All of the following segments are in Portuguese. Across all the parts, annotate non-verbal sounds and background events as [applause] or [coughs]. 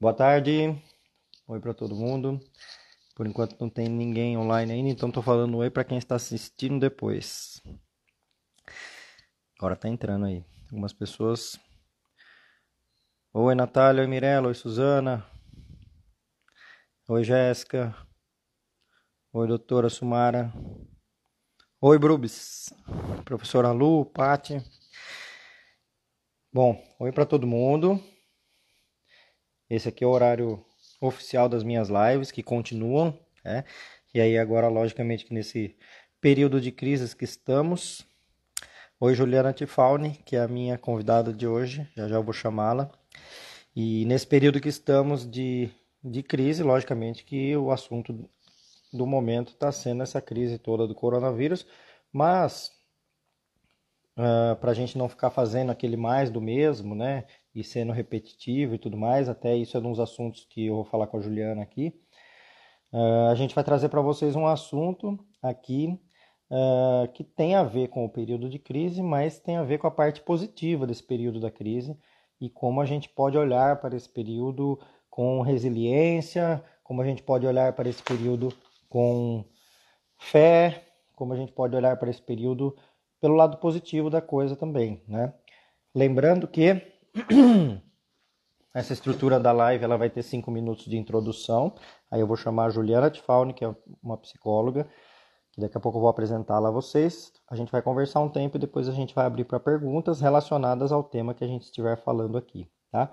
Boa tarde. Oi para todo mundo. Por enquanto não tem ninguém online ainda, então tô falando oi para quem está assistindo depois. Agora tá entrando aí. Algumas pessoas. Oi, Natália. Oi, Mirella. Oi, Suzana. Oi, Jéssica. Oi, doutora Sumara. Oi, Brubis. Professora Lu, Pati. Bom, oi para todo mundo. Esse aqui é o horário oficial das minhas lives que continuam, né? E aí agora, logicamente, que nesse período de crises que estamos. Oi, Juliana Tifauni, que é a minha convidada de hoje, já já eu vou chamá-la. E nesse período que estamos de, de crise, logicamente que o assunto do momento está sendo essa crise toda do coronavírus, mas uh, ah, para a gente não ficar fazendo aquele mais do mesmo, né? E sendo repetitivo e tudo mais, até isso é um dos assuntos que eu vou falar com a Juliana aqui. Uh, a gente vai trazer para vocês um assunto aqui uh, que tem a ver com o período de crise, mas tem a ver com a parte positiva desse período da crise e como a gente pode olhar para esse período com resiliência, como a gente pode olhar para esse período com fé, como a gente pode olhar para esse período pelo lado positivo da coisa também, né? Lembrando que [clears throat] Essa estrutura da live ela vai ter cinco minutos de introdução. Aí eu vou chamar a Juliana Tifauni, que é uma psicóloga, que daqui a pouco eu vou apresentá-la a vocês. A gente vai conversar um tempo e depois a gente vai abrir para perguntas relacionadas ao tema que a gente estiver falando aqui, tá?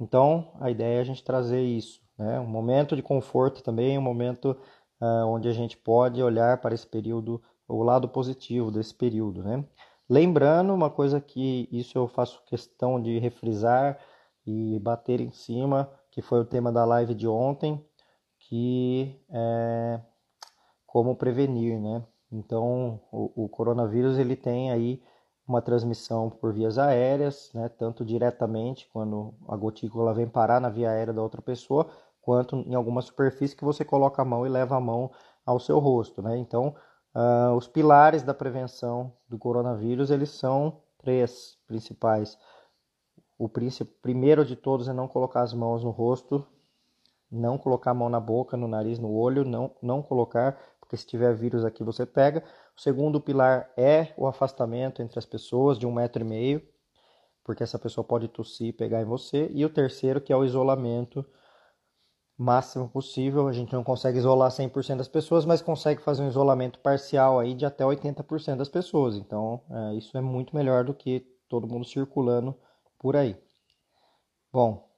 Então, a ideia é a gente trazer isso, né? Um momento de conforto também, um momento uh, onde a gente pode olhar para esse período, o lado positivo desse período, né? Lembrando uma coisa que isso eu faço questão de refrisar e bater em cima, que foi o tema da live de ontem, que é como prevenir, né? Então, o, o coronavírus ele tem aí uma transmissão por vias aéreas, né? Tanto diretamente quando a gotícula vem parar na via aérea da outra pessoa, quanto em alguma superfície que você coloca a mão e leva a mão ao seu rosto, né? Então, Uh, os pilares da prevenção do coronavírus eles são três principais. O primeiro de todos é não colocar as mãos no rosto, não colocar a mão na boca, no nariz, no olho, não, não colocar, porque se tiver vírus aqui você pega. O segundo pilar é o afastamento entre as pessoas de um metro e meio, porque essa pessoa pode tossir e pegar em você. E o terceiro que é o isolamento máximo possível. A gente não consegue isolar 100% das pessoas, mas consegue fazer um isolamento parcial aí de até 80% das pessoas. Então, é, isso é muito melhor do que todo mundo circulando por aí. Bom,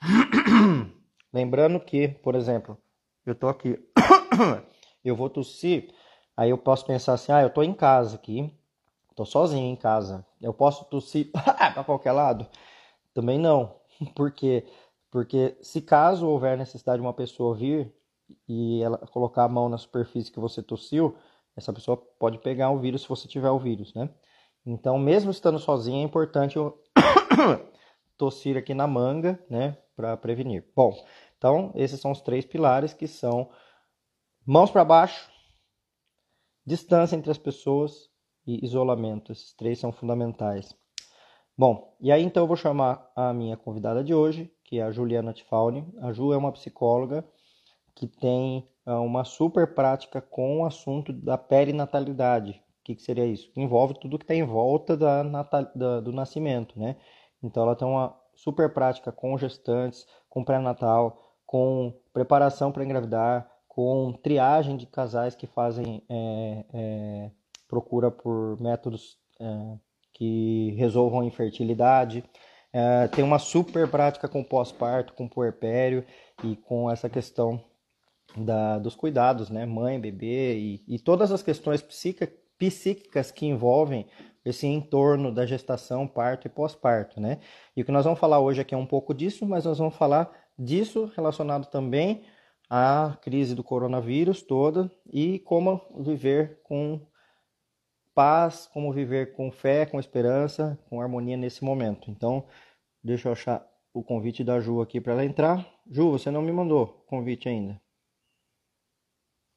[coughs] lembrando que, por exemplo, eu tô aqui, [coughs] eu vou tossir, aí eu posso pensar assim, ah, eu tô em casa aqui, tô sozinho em casa, eu posso tossir [laughs] para qualquer lado? Também não, [laughs] porque porque se caso houver necessidade de uma pessoa vir e ela colocar a mão na superfície que você tossiu, essa pessoa pode pegar o vírus se você tiver o vírus, né? Então, mesmo estando sozinho, é importante eu [coughs] tossir aqui na manga, né, para prevenir. Bom, então esses são os três pilares que são mãos para baixo, distância entre as pessoas e isolamento. Esses três são fundamentais. Bom, e aí então eu vou chamar a minha convidada de hoje, que é a Juliana Tifauni. A Ju é uma psicóloga que tem é, uma super prática com o assunto da perinatalidade. O que, que seria isso? Que envolve tudo que está em volta da, da, do nascimento, né? Então ela tem uma super prática com gestantes, com pré-natal, com preparação para engravidar, com triagem de casais que fazem é, é, procura por métodos é, que resolvam infertilidade. É, tem uma super prática com pós-parto, com puerpério e com essa questão da, dos cuidados, né? Mãe, bebê e, e todas as questões psíquica, psíquicas que envolvem esse entorno da gestação, parto e pós-parto, né? E o que nós vamos falar hoje aqui é um pouco disso, mas nós vamos falar disso relacionado também à crise do coronavírus toda e como viver com paz, como viver com fé, com esperança, com harmonia nesse momento. Então, deixa eu achar o convite da Ju aqui para ela entrar. Ju, você não me mandou convite ainda?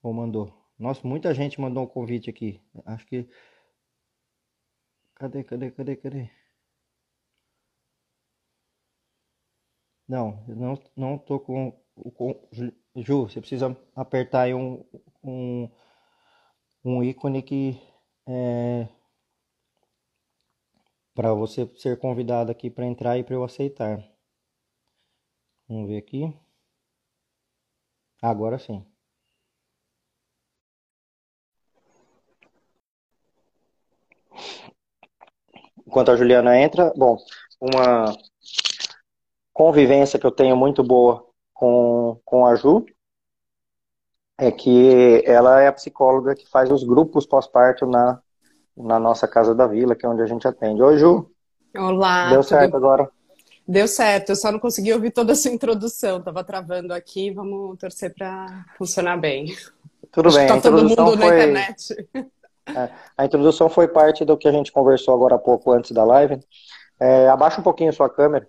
Ou mandou? Nossa, muita gente mandou um convite aqui. Acho que. Cadê, cadê, cadê, cadê? Não, não, não tô com, com. Ju, você precisa apertar aí um, um, um ícone que é para você ser convidado aqui para entrar e para eu aceitar. Vamos ver aqui. Agora sim. Enquanto a Juliana entra, bom, uma convivência que eu tenho muito boa com, com a Ju é que ela é a psicóloga que faz os grupos pós-parto na, na nossa Casa da Vila, que é onde a gente atende. Oi, Ju. Olá. Deu certo agora? Deu certo, eu só não consegui ouvir toda a sua introdução, tava travando aqui, vamos torcer para funcionar bem. Tudo Acho bem, tá a introdução todo mundo foi... na internet. É, a introdução foi parte do que a gente conversou agora há pouco antes da live. É, abaixa um pouquinho a sua câmera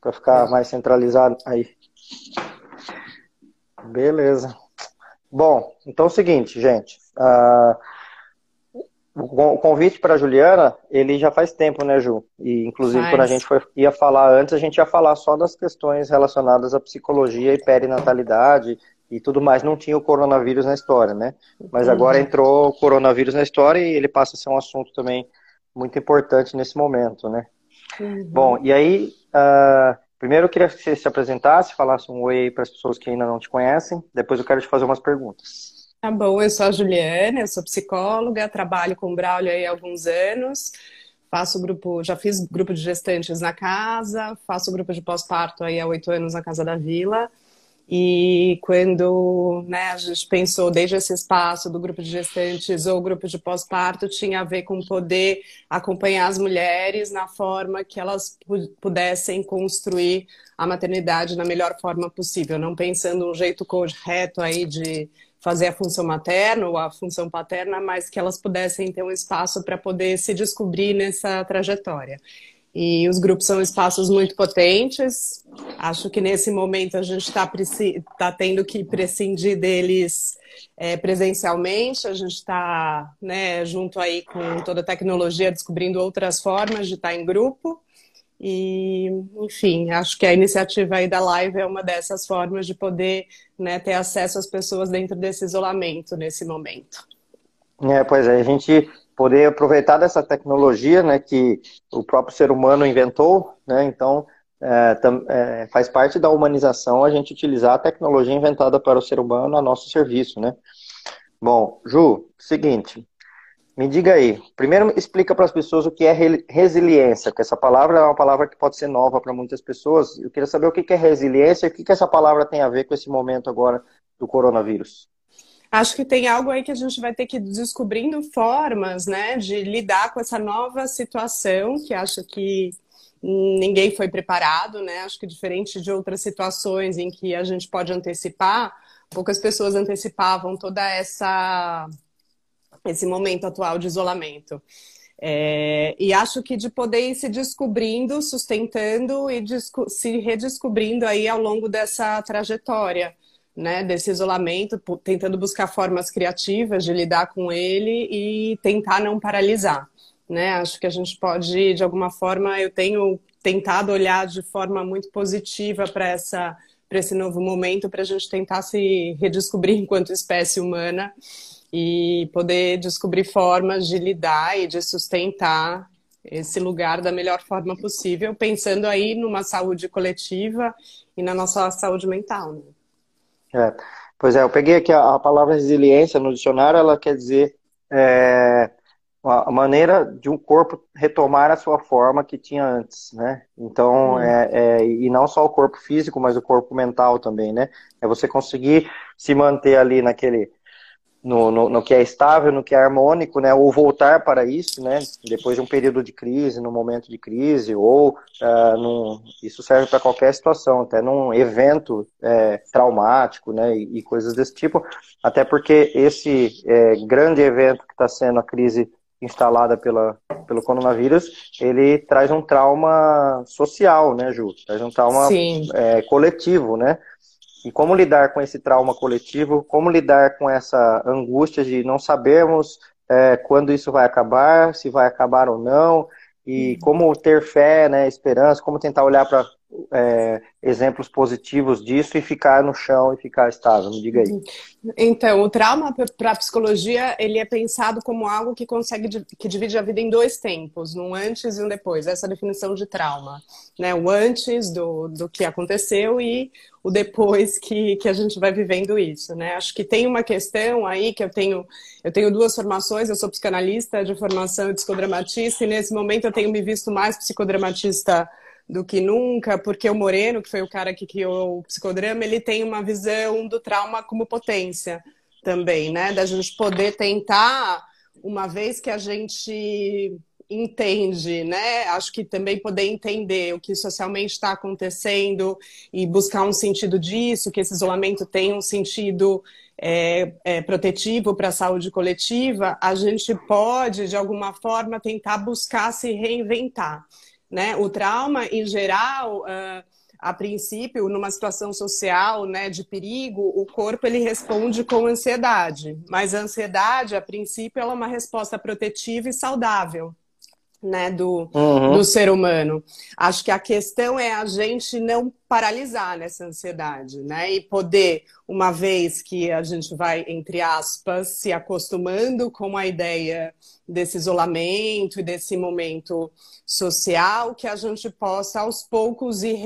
para ficar mais centralizado aí. Beleza. Bom, então é o seguinte, gente. Uh, o convite para a Juliana, ele já faz tempo, né, Ju? E inclusive faz. quando a gente foi, ia falar antes, a gente ia falar só das questões relacionadas à psicologia e perinatalidade e tudo mais. Não tinha o coronavírus na história, né? Mas uhum. agora entrou o coronavírus na história e ele passa a ser um assunto também muito importante nesse momento, né? Uhum. Bom, e aí, uh, primeiro eu queria que você se apresentasse, falasse um oi para as pessoas que ainda não te conhecem. Depois eu quero te fazer umas perguntas. Tá bom, eu sou a Juliana, eu sou psicóloga, trabalho com o Braulio há alguns anos, faço grupo, já fiz grupo de gestantes na casa, faço grupo de pós-parto aí há oito anos na Casa da Vila. E quando né, a gente pensou desde esse espaço do grupo de gestantes ou grupo de pós-parto, tinha a ver com poder acompanhar as mulheres na forma que elas pudessem construir a maternidade na melhor forma possível, não pensando um jeito correto aí de fazer a função materna ou a função paterna, mas que elas pudessem ter um espaço para poder se descobrir nessa trajetória. E os grupos são espaços muito potentes. Acho que nesse momento a gente está tá tendo que prescindir deles é, presencialmente. A gente está né, junto aí com toda a tecnologia, descobrindo outras formas de estar tá em grupo. E, enfim, acho que a iniciativa aí da live é uma dessas formas de poder né, ter acesso às pessoas dentro desse isolamento nesse momento. É, pois é, a gente poder aproveitar dessa tecnologia, né, que o próprio ser humano inventou, né, então é, tam, é, faz parte da humanização a gente utilizar a tecnologia inventada para o ser humano a nosso serviço, né. Bom, Ju, seguinte, me diga aí, primeiro explica para as pessoas o que é resiliência, porque essa palavra é uma palavra que pode ser nova para muitas pessoas. Eu queria saber o que é resiliência e o que essa palavra tem a ver com esse momento agora do coronavírus acho que tem algo aí que a gente vai ter que ir descobrindo formas, né, de lidar com essa nova situação, que acho que ninguém foi preparado, né? Acho que diferente de outras situações em que a gente pode antecipar, poucas pessoas antecipavam toda essa esse momento atual de isolamento. É, e acho que de poder ir se descobrindo, sustentando e se redescobrindo aí ao longo dessa trajetória né, desse isolamento, tentando buscar formas criativas de lidar com ele e tentar não paralisar. Né? Acho que a gente pode, de alguma forma, eu tenho tentado olhar de forma muito positiva para essa para esse novo momento, para a gente tentar se redescobrir [laughs] enquanto espécie humana e poder descobrir formas de lidar e de sustentar esse lugar da melhor forma possível, pensando aí numa saúde coletiva e na nossa saúde mental. Né? É. Pois é, eu peguei aqui a, a, palavra resiliência no dicionário, ela quer dizer é, a maneira de um corpo retomar a sua forma que tinha antes, né? Então, hum. é, é, e não só o corpo físico, mas o corpo mental também, né? É você conseguir se manter ali naquele no, no, no, que é estável, no que é harmônico, né, ou voltar para isso, né, depois de um período de crise, no momento de crise, ou uh, num, isso serve para qualquer situação, até num evento é, traumático, né, e, e, coisas desse tipo, até porque esse é, grande evento que está sendo a crise instalada pela, pelo coronavírus, ele traz um trauma social, né, Ju? Traz um trauma é, coletivo, né? E como lidar com esse trauma coletivo, como lidar com essa angústia de não sabermos é, quando isso vai acabar, se vai acabar ou não, e uhum. como ter fé, né, esperança, como tentar olhar para é, exemplos positivos disso e ficar no chão e ficar estável? Me diga aí. Então, o trauma para a psicologia ele é pensado como algo que consegue que divide a vida em dois tempos, um antes e um depois. Essa definição de trauma, né? O antes do, do que aconteceu e o depois que, que a gente vai vivendo isso, né? Acho que tem uma questão aí que eu tenho eu tenho duas formações, eu sou psicanalista de formação e psicodramatista e nesse momento eu tenho me visto mais psicodramatista do que nunca, porque o Moreno, que foi o cara que criou o psicodrama, ele tem uma visão do trauma como potência também, né? Da gente poder tentar, uma vez que a gente entende, né? Acho que também poder entender o que socialmente está acontecendo e buscar um sentido disso, que esse isolamento tem um sentido é, é, protetivo para a saúde coletiva, a gente pode, de alguma forma, tentar buscar se reinventar. Né? O trauma, em geral, uh, a princípio, numa situação social né, de perigo, o corpo ele responde com ansiedade. Mas a ansiedade, a princípio, ela é uma resposta protetiva e saudável né, do, uhum. do ser humano. Acho que a questão é a gente não paralisar nessa ansiedade, né? E poder, uma vez que a gente vai, entre aspas, se acostumando com a ideia desse isolamento e desse momento social, que a gente possa, aos poucos, ir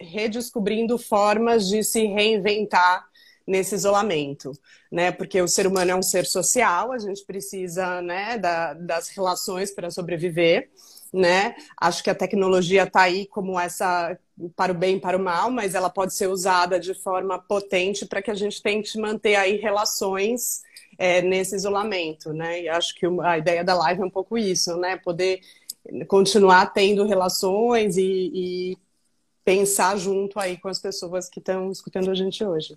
redescobrindo formas de se reinventar nesse isolamento, né? Porque o ser humano é um ser social, a gente precisa, né, da, das relações para sobreviver, né? Acho que a tecnologia está aí como essa para o bem e para o mal, mas ela pode ser usada de forma potente para que a gente tente manter aí relações é, nesse isolamento, né? E acho que a ideia da live é um pouco isso, né? Poder continuar tendo relações e, e pensar junto aí com as pessoas que estão escutando a gente hoje.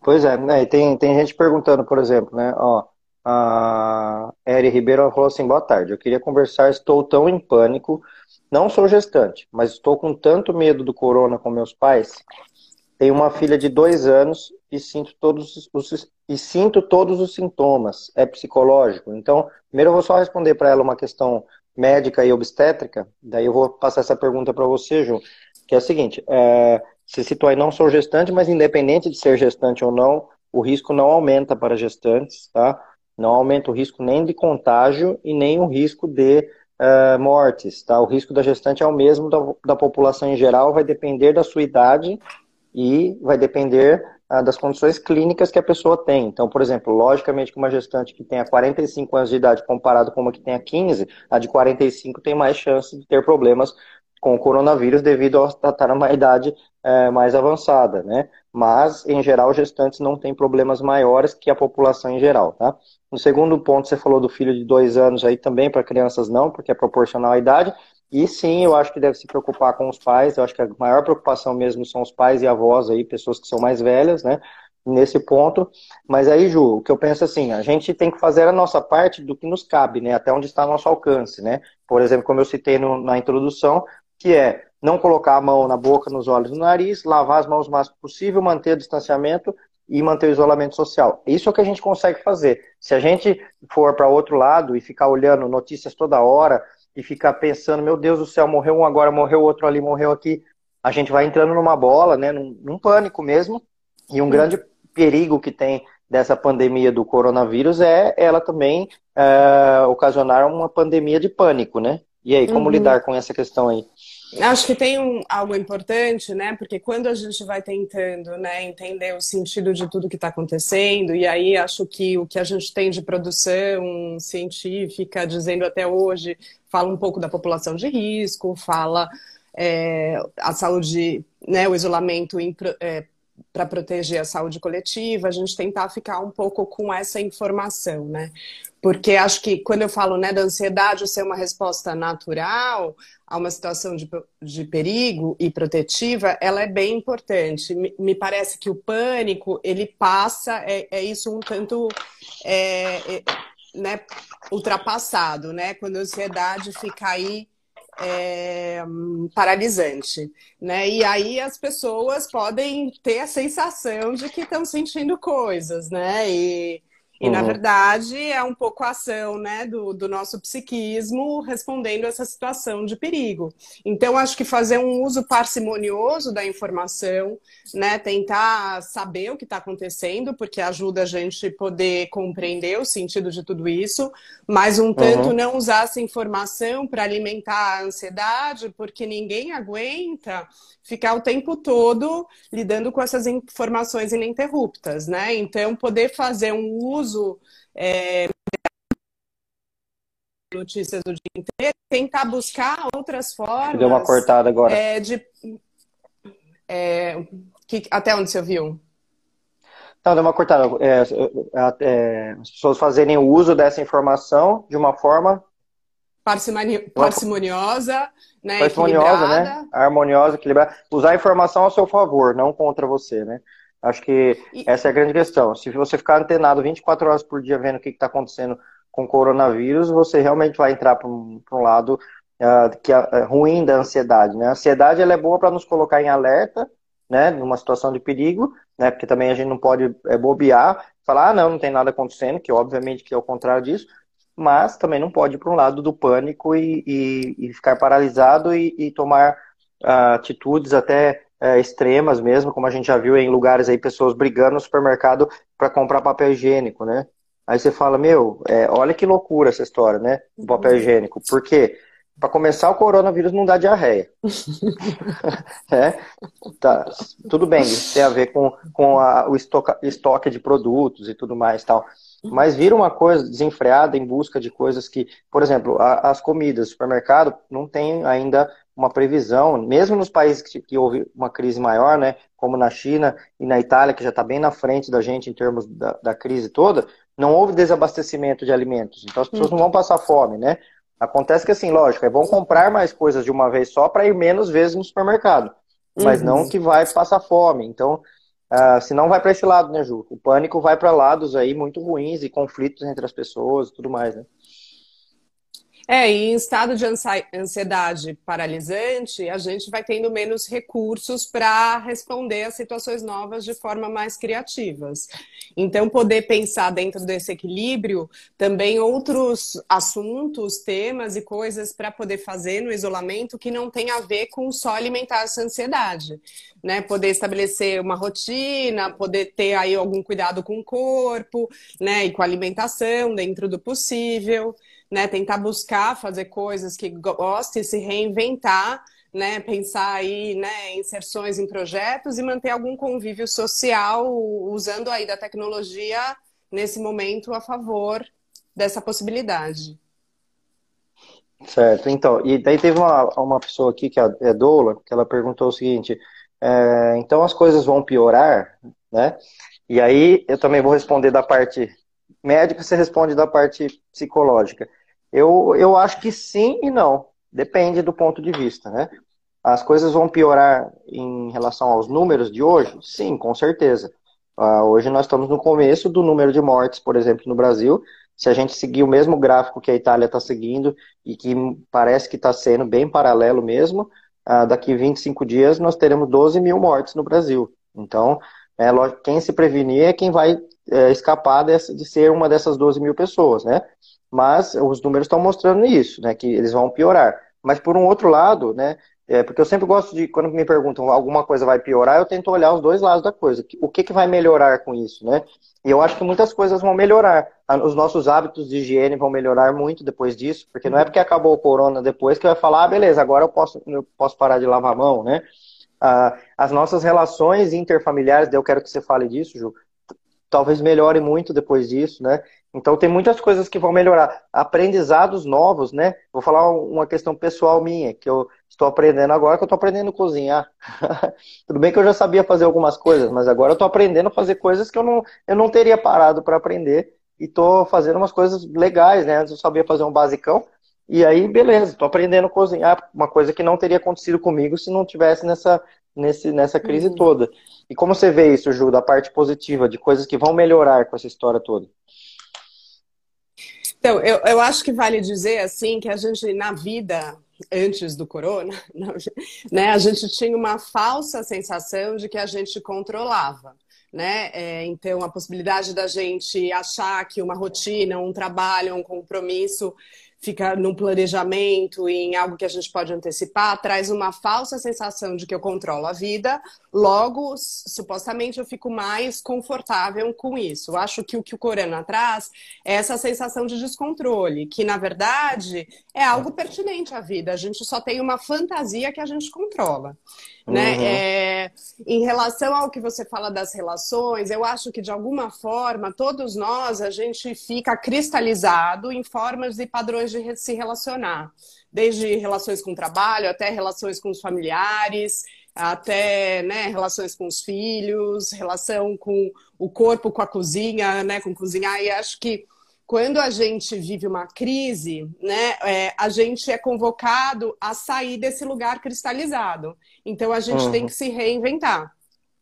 Pois é, né? tem, tem gente perguntando, por exemplo, né? Ó, a Eri Ribeiro falou assim: boa tarde, eu queria conversar, estou tão em pânico, não sou gestante, mas estou com tanto medo do corona com meus pais. Tenho uma filha de dois anos e sinto todos os, e sinto todos os sintomas. É psicológico? Então, primeiro eu vou só responder para ela uma questão médica e obstétrica, daí eu vou passar essa pergunta para você, Ju, que é a seguinte: é, se citou aí, não sou gestante, mas independente de ser gestante ou não, o risco não aumenta para gestantes, tá? Não aumenta o risco nem de contágio e nem o risco de uh, mortes, tá? O risco da gestante é o mesmo da, da população em geral, vai depender da sua idade e vai depender uh, das condições clínicas que a pessoa tem. Então, por exemplo, logicamente que uma gestante que tenha 45 anos de idade comparado com uma que tenha 15, a de 45 tem mais chance de ter problemas com o coronavírus devido a estar numa idade é, mais avançada, né? Mas, em geral, gestantes não têm problemas maiores que a população em geral, tá? No segundo ponto, você falou do filho de dois anos aí também, para crianças não, porque é proporcional à idade. E sim, eu acho que deve se preocupar com os pais, eu acho que a maior preocupação mesmo são os pais e avós aí, pessoas que são mais velhas, né? Nesse ponto. Mas aí, Ju, o que eu penso assim, a gente tem que fazer a nossa parte do que nos cabe, né? Até onde está nosso alcance, né? Por exemplo, como eu citei no, na introdução, que é não colocar a mão na boca, nos olhos, no nariz, lavar as mãos o máximo possível, manter o distanciamento e manter o isolamento social. Isso é o que a gente consegue fazer. Se a gente for para outro lado e ficar olhando notícias toda hora e ficar pensando, meu Deus do céu, morreu um agora, morreu outro ali, morreu aqui, a gente vai entrando numa bola, né, num, num pânico mesmo. E um grande perigo que tem dessa pandemia do coronavírus é ela também é, ocasionar uma pandemia de pânico, né? E aí, como uhum. lidar com essa questão aí? Acho que tem um, algo importante, né? Porque quando a gente vai tentando né, entender o sentido de tudo que está acontecendo, e aí acho que o que a gente tem de produção científica, dizendo até hoje, fala um pouco da população de risco, fala é, a saúde, né, o isolamento é, para proteger a saúde coletiva, a gente tentar ficar um pouco com essa informação, né? Porque acho que quando eu falo né, da ansiedade ser uma resposta natural a uma situação de, de perigo e protetiva, ela é bem importante. Me, me parece que o pânico, ele passa, é, é isso um tanto é, é, né, ultrapassado, né? Quando a ansiedade fica aí é, paralisante, né? E aí as pessoas podem ter a sensação de que estão sentindo coisas, né? E, E, uhum. na verdade, é um pouco a ação né, do, do nosso psiquismo respondendo a essa situação de perigo. Então, acho que fazer um uso parcimonioso da informação, né, tentar saber o que está acontecendo, porque ajuda a gente poder compreender o sentido de tudo isso, mas um tanto uhum. não usar essa informação para alimentar a ansiedade, porque ninguém aguenta ficar o tempo todo lidando com essas informações ininterruptas, né? Então, poder fazer um uso é, notícias do dia inteiro, tentar buscar outras formas. Deu uma cortada agora. É, de, é, que, até onde você viu? Não, deu uma cortada. É, é, as pessoas fazerem o uso dessa informação de uma forma parcimoniosa, né? Parcimoniosa, né? Harmoniosa, equilibrada. Usar a informação a seu favor, não contra você, né? Acho que e... essa é a grande questão. Se você ficar antenado 24 horas por dia vendo o que está acontecendo com o coronavírus, você realmente vai entrar para um, um, lado uh, que é, é ruim da ansiedade. Né? A ansiedade ela é boa para nos colocar em alerta, né, numa situação de perigo, né, porque também a gente não pode é, bobear, falar, ah, não, não tem nada acontecendo, que obviamente que é o contrário disso, mas também não pode ir para um lado do pânico e, e, e ficar paralisado e, e tomar uh, atitudes até uh, extremas mesmo, como a gente já viu em lugares aí, pessoas brigando no supermercado para comprar papel higiênico, né? Aí você fala, meu, é, olha que loucura essa história, né? O papel uhum. higiênico. Por quê? Para começar, o coronavírus não dá diarreia. [laughs] é? tá. Tudo bem, isso tem a ver com, com a, o estoque, estoque de produtos e tudo mais tal. Mas vira uma coisa desenfreada em busca de coisas que, por exemplo, a, as comidas, supermercado não tem ainda uma previsão, mesmo nos países que, que, houve uma crise maior, né, como na China e na Itália, que já está bem na frente da gente em termos da, da, crise toda, não houve desabastecimento de alimentos. Então as pessoas não vão passar fome, né? Acontece que assim, lógico, é bom comprar mais coisas de uma vez só para ir menos vezes no supermercado, mas uhum. não que vai passar fome. Então Uh, se não vai para esse lado, né, Ju? O pânico vai para lados aí muito ruins e conflitos entre as pessoas e tudo mais, né? É, e em estado de ansiedade paralisante, a gente vai tendo menos recursos para responder a situações novas de forma mais criativas. Então, poder pensar dentro desse equilíbrio também outros assuntos, temas e coisas para poder fazer no isolamento que não tem a ver com só alimentar essa ansiedade. Né? Poder estabelecer uma rotina, poder ter aí algum cuidado com o corpo, né? E com a alimentação dentro do possível né? Tentar buscar fazer coisas que goste, se reinventar, né? Pensar aí, né? Inserções em projetos e manter algum convívio social usando aí da tecnologia nesse momento a favor dessa possibilidade. Certo, então, e daí teve uma, uma pessoa aqui, que é, é Doula, que ela perguntou o seguinte, é, então as coisas vão piorar, né? E aí eu também vou responder da parte médica, você responde da parte psicológica. Eu, eu acho que sim e não. Depende do ponto de vista, né? As coisas vão piorar em relação aos números de hoje? Sim, com certeza. Uh, hoje nós estamos no começo do número de mortes, por exemplo, no Brasil. Se a gente seguir o mesmo gráfico que a Itália está seguindo e que parece que está sendo bem paralelo mesmo, uh, daqui 25 dias nós teremos 12 mil mortes no Brasil. Então, é, quem se prevenir é quem vai é, escapar dessa, de ser uma dessas 12 mil pessoas, né? Mas os números estão mostrando isso, né, que eles vão piorar. Mas por um outro lado, né, é, porque eu sempre gosto de, quando me perguntam alguma coisa vai piorar, eu tento olhar os dois lados da coisa. O que, que vai melhorar com isso, né? E eu acho que muitas coisas vão melhorar. Os nossos hábitos de higiene vão melhorar muito depois disso, porque não é porque acabou o corona depois que vai falar, ah, beleza, agora eu posso, eu posso parar de lavar a mão, né? Ah, as nossas relações interfamiliares, eu quero que você fale disso, Ju, talvez melhore muito depois disso, né? Então tem muitas coisas que vão melhorar. Aprendizados novos, né? Vou falar uma questão pessoal minha, que eu estou aprendendo agora, que eu estou aprendendo a cozinhar. [laughs] Tudo bem que eu já sabia fazer algumas coisas, mas agora eu estou aprendendo a fazer coisas que eu não, eu não teria parado para aprender. E estou fazendo umas coisas legais, né? Antes eu sabia fazer um basicão. E aí, beleza, estou aprendendo a cozinhar, uma coisa que não teria acontecido comigo se não tivesse nessa, nesse, nessa crise uhum. toda. E como você vê isso, Ju, da parte positiva, de coisas que vão melhorar com essa história toda? Então, eu, eu acho que vale dizer assim que a gente, na vida, antes do corona, [laughs] né, a gente tinha uma falsa sensação de que a gente controlava. né? É, então, a possibilidade da gente achar que uma rotina, um trabalho, um compromisso fica num planejamento em algo que a gente pode antecipar, traz uma falsa sensação de que eu controlo a vida, logo, supostamente, eu fico mais confortável com isso. Acho que o que o Corana traz é essa sensação de descontrole, que na verdade é algo pertinente à vida, a gente só tem uma fantasia que a gente controla. Né? Uhum. É, em relação ao que você fala das relações, eu acho que de alguma forma todos nós a gente fica cristalizado em formas e padrões de se relacionar, desde relações com o trabalho até relações com os familiares, até né, relações com os filhos, relação com o corpo, com a cozinha, né, com cozinhar. E acho que quando a gente vive uma crise, né, é, a gente é convocado a sair desse lugar cristalizado. Então a gente uhum. tem que se reinventar.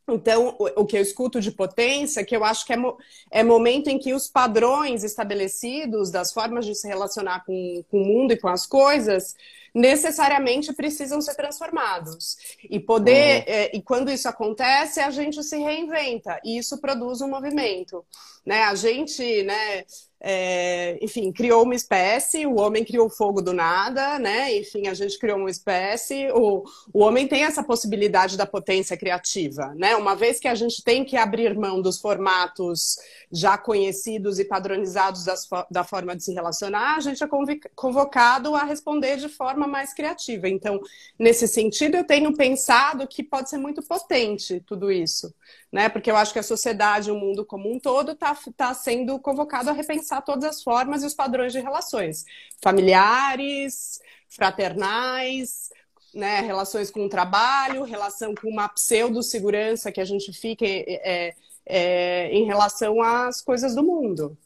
Então, o, o, que eu escuto de potência, que eu acho que é, mo é momento em que os padrões estabelecidos das formas de se relacionar com, com o mundo e com as coisas necessariamente precisam ser transformados. E poder, uhum. é, e quando isso acontece, a gente se reinventa e isso produz um movimento. Né? A gente, né, é, enfim, criou uma espécie, o homem criou fogo do nada, né? Enfim, a gente criou uma espécie. O, o homem tem essa possibilidade da potência criativa, né? Uma vez que a gente tem que abrir mão dos formatos já conhecidos e padronizados das, da forma de se relacionar, a gente é convocado a responder de forma mais criativa. Então, nesse sentido, eu tenho pensado que pode ser muito potente tudo isso né? Porque eu acho que a sociedade, o mundo como um todo, está tá sendo convocado a repensar todas as formas e os padrões de relações familiares, fraternais, né? Relações com o trabalho, relação com uma pseudo-segurança que a gente fica é, é, em relação às coisas do mundo.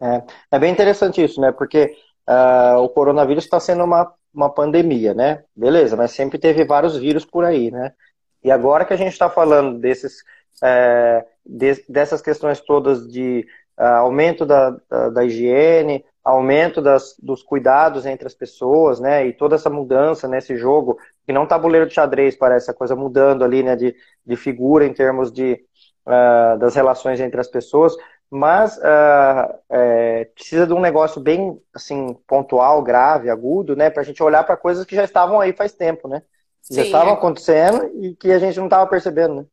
É, é bem interessante isso, né? Porque uh, o coronavírus está sendo uma, uma pandemia, né? Beleza, mas sempre teve vários vírus por aí, né? E agora que a gente está falando desses, é, de, dessas questões todas de uh, aumento da, da, da, higiene, aumento das, dos cuidados entre as pessoas, né, e toda essa mudança nesse jogo, que não tabuleiro de xadrez, parece, a coisa mudando ali, né, de, de figura em termos de, uh, das relações entre as pessoas, mas uh, é, precisa de um negócio bem, assim, pontual, grave, agudo, né, para a gente olhar para coisas que já estavam aí faz tempo, né, já estavam é... acontecendo e que a gente não estava percebendo, né?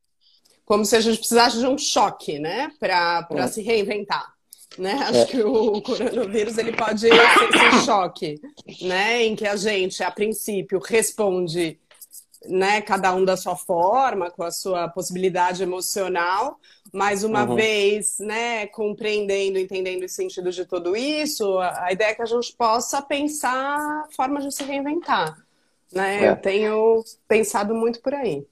Como se a gente precisasse de um choque, né? Para é. se reinventar. Né? Acho é. que o coronavírus ele pode ser esse choque, né? Em que a gente, a princípio, responde né, cada um da sua forma, com a sua possibilidade emocional, mas uma uhum. vez, né, compreendendo, entendendo os sentidos de tudo isso, a ideia é que a gente possa pensar formas de se reinventar. Né? É. Eu tenho pensado muito por aí.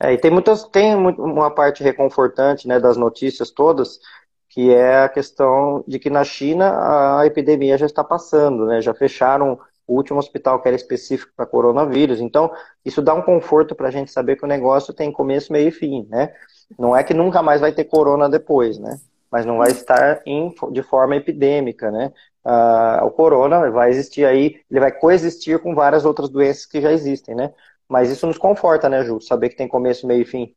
É, e tem muitas, tem uma parte reconfortante né, das notícias todas, que é a questão de que na China a epidemia já está passando, né? Já fecharam o último hospital que era específico para coronavírus. Então, isso dá um conforto para a gente saber que o negócio tem começo, meio e fim, né? Não é que nunca mais vai ter corona depois, né? Mas não vai estar em, de forma epidêmica, né? Uh, o corona vai existir aí, ele vai coexistir com várias outras doenças que já existem, né? Mas isso nos conforta, né, Ju? Saber que tem começo, meio e fim.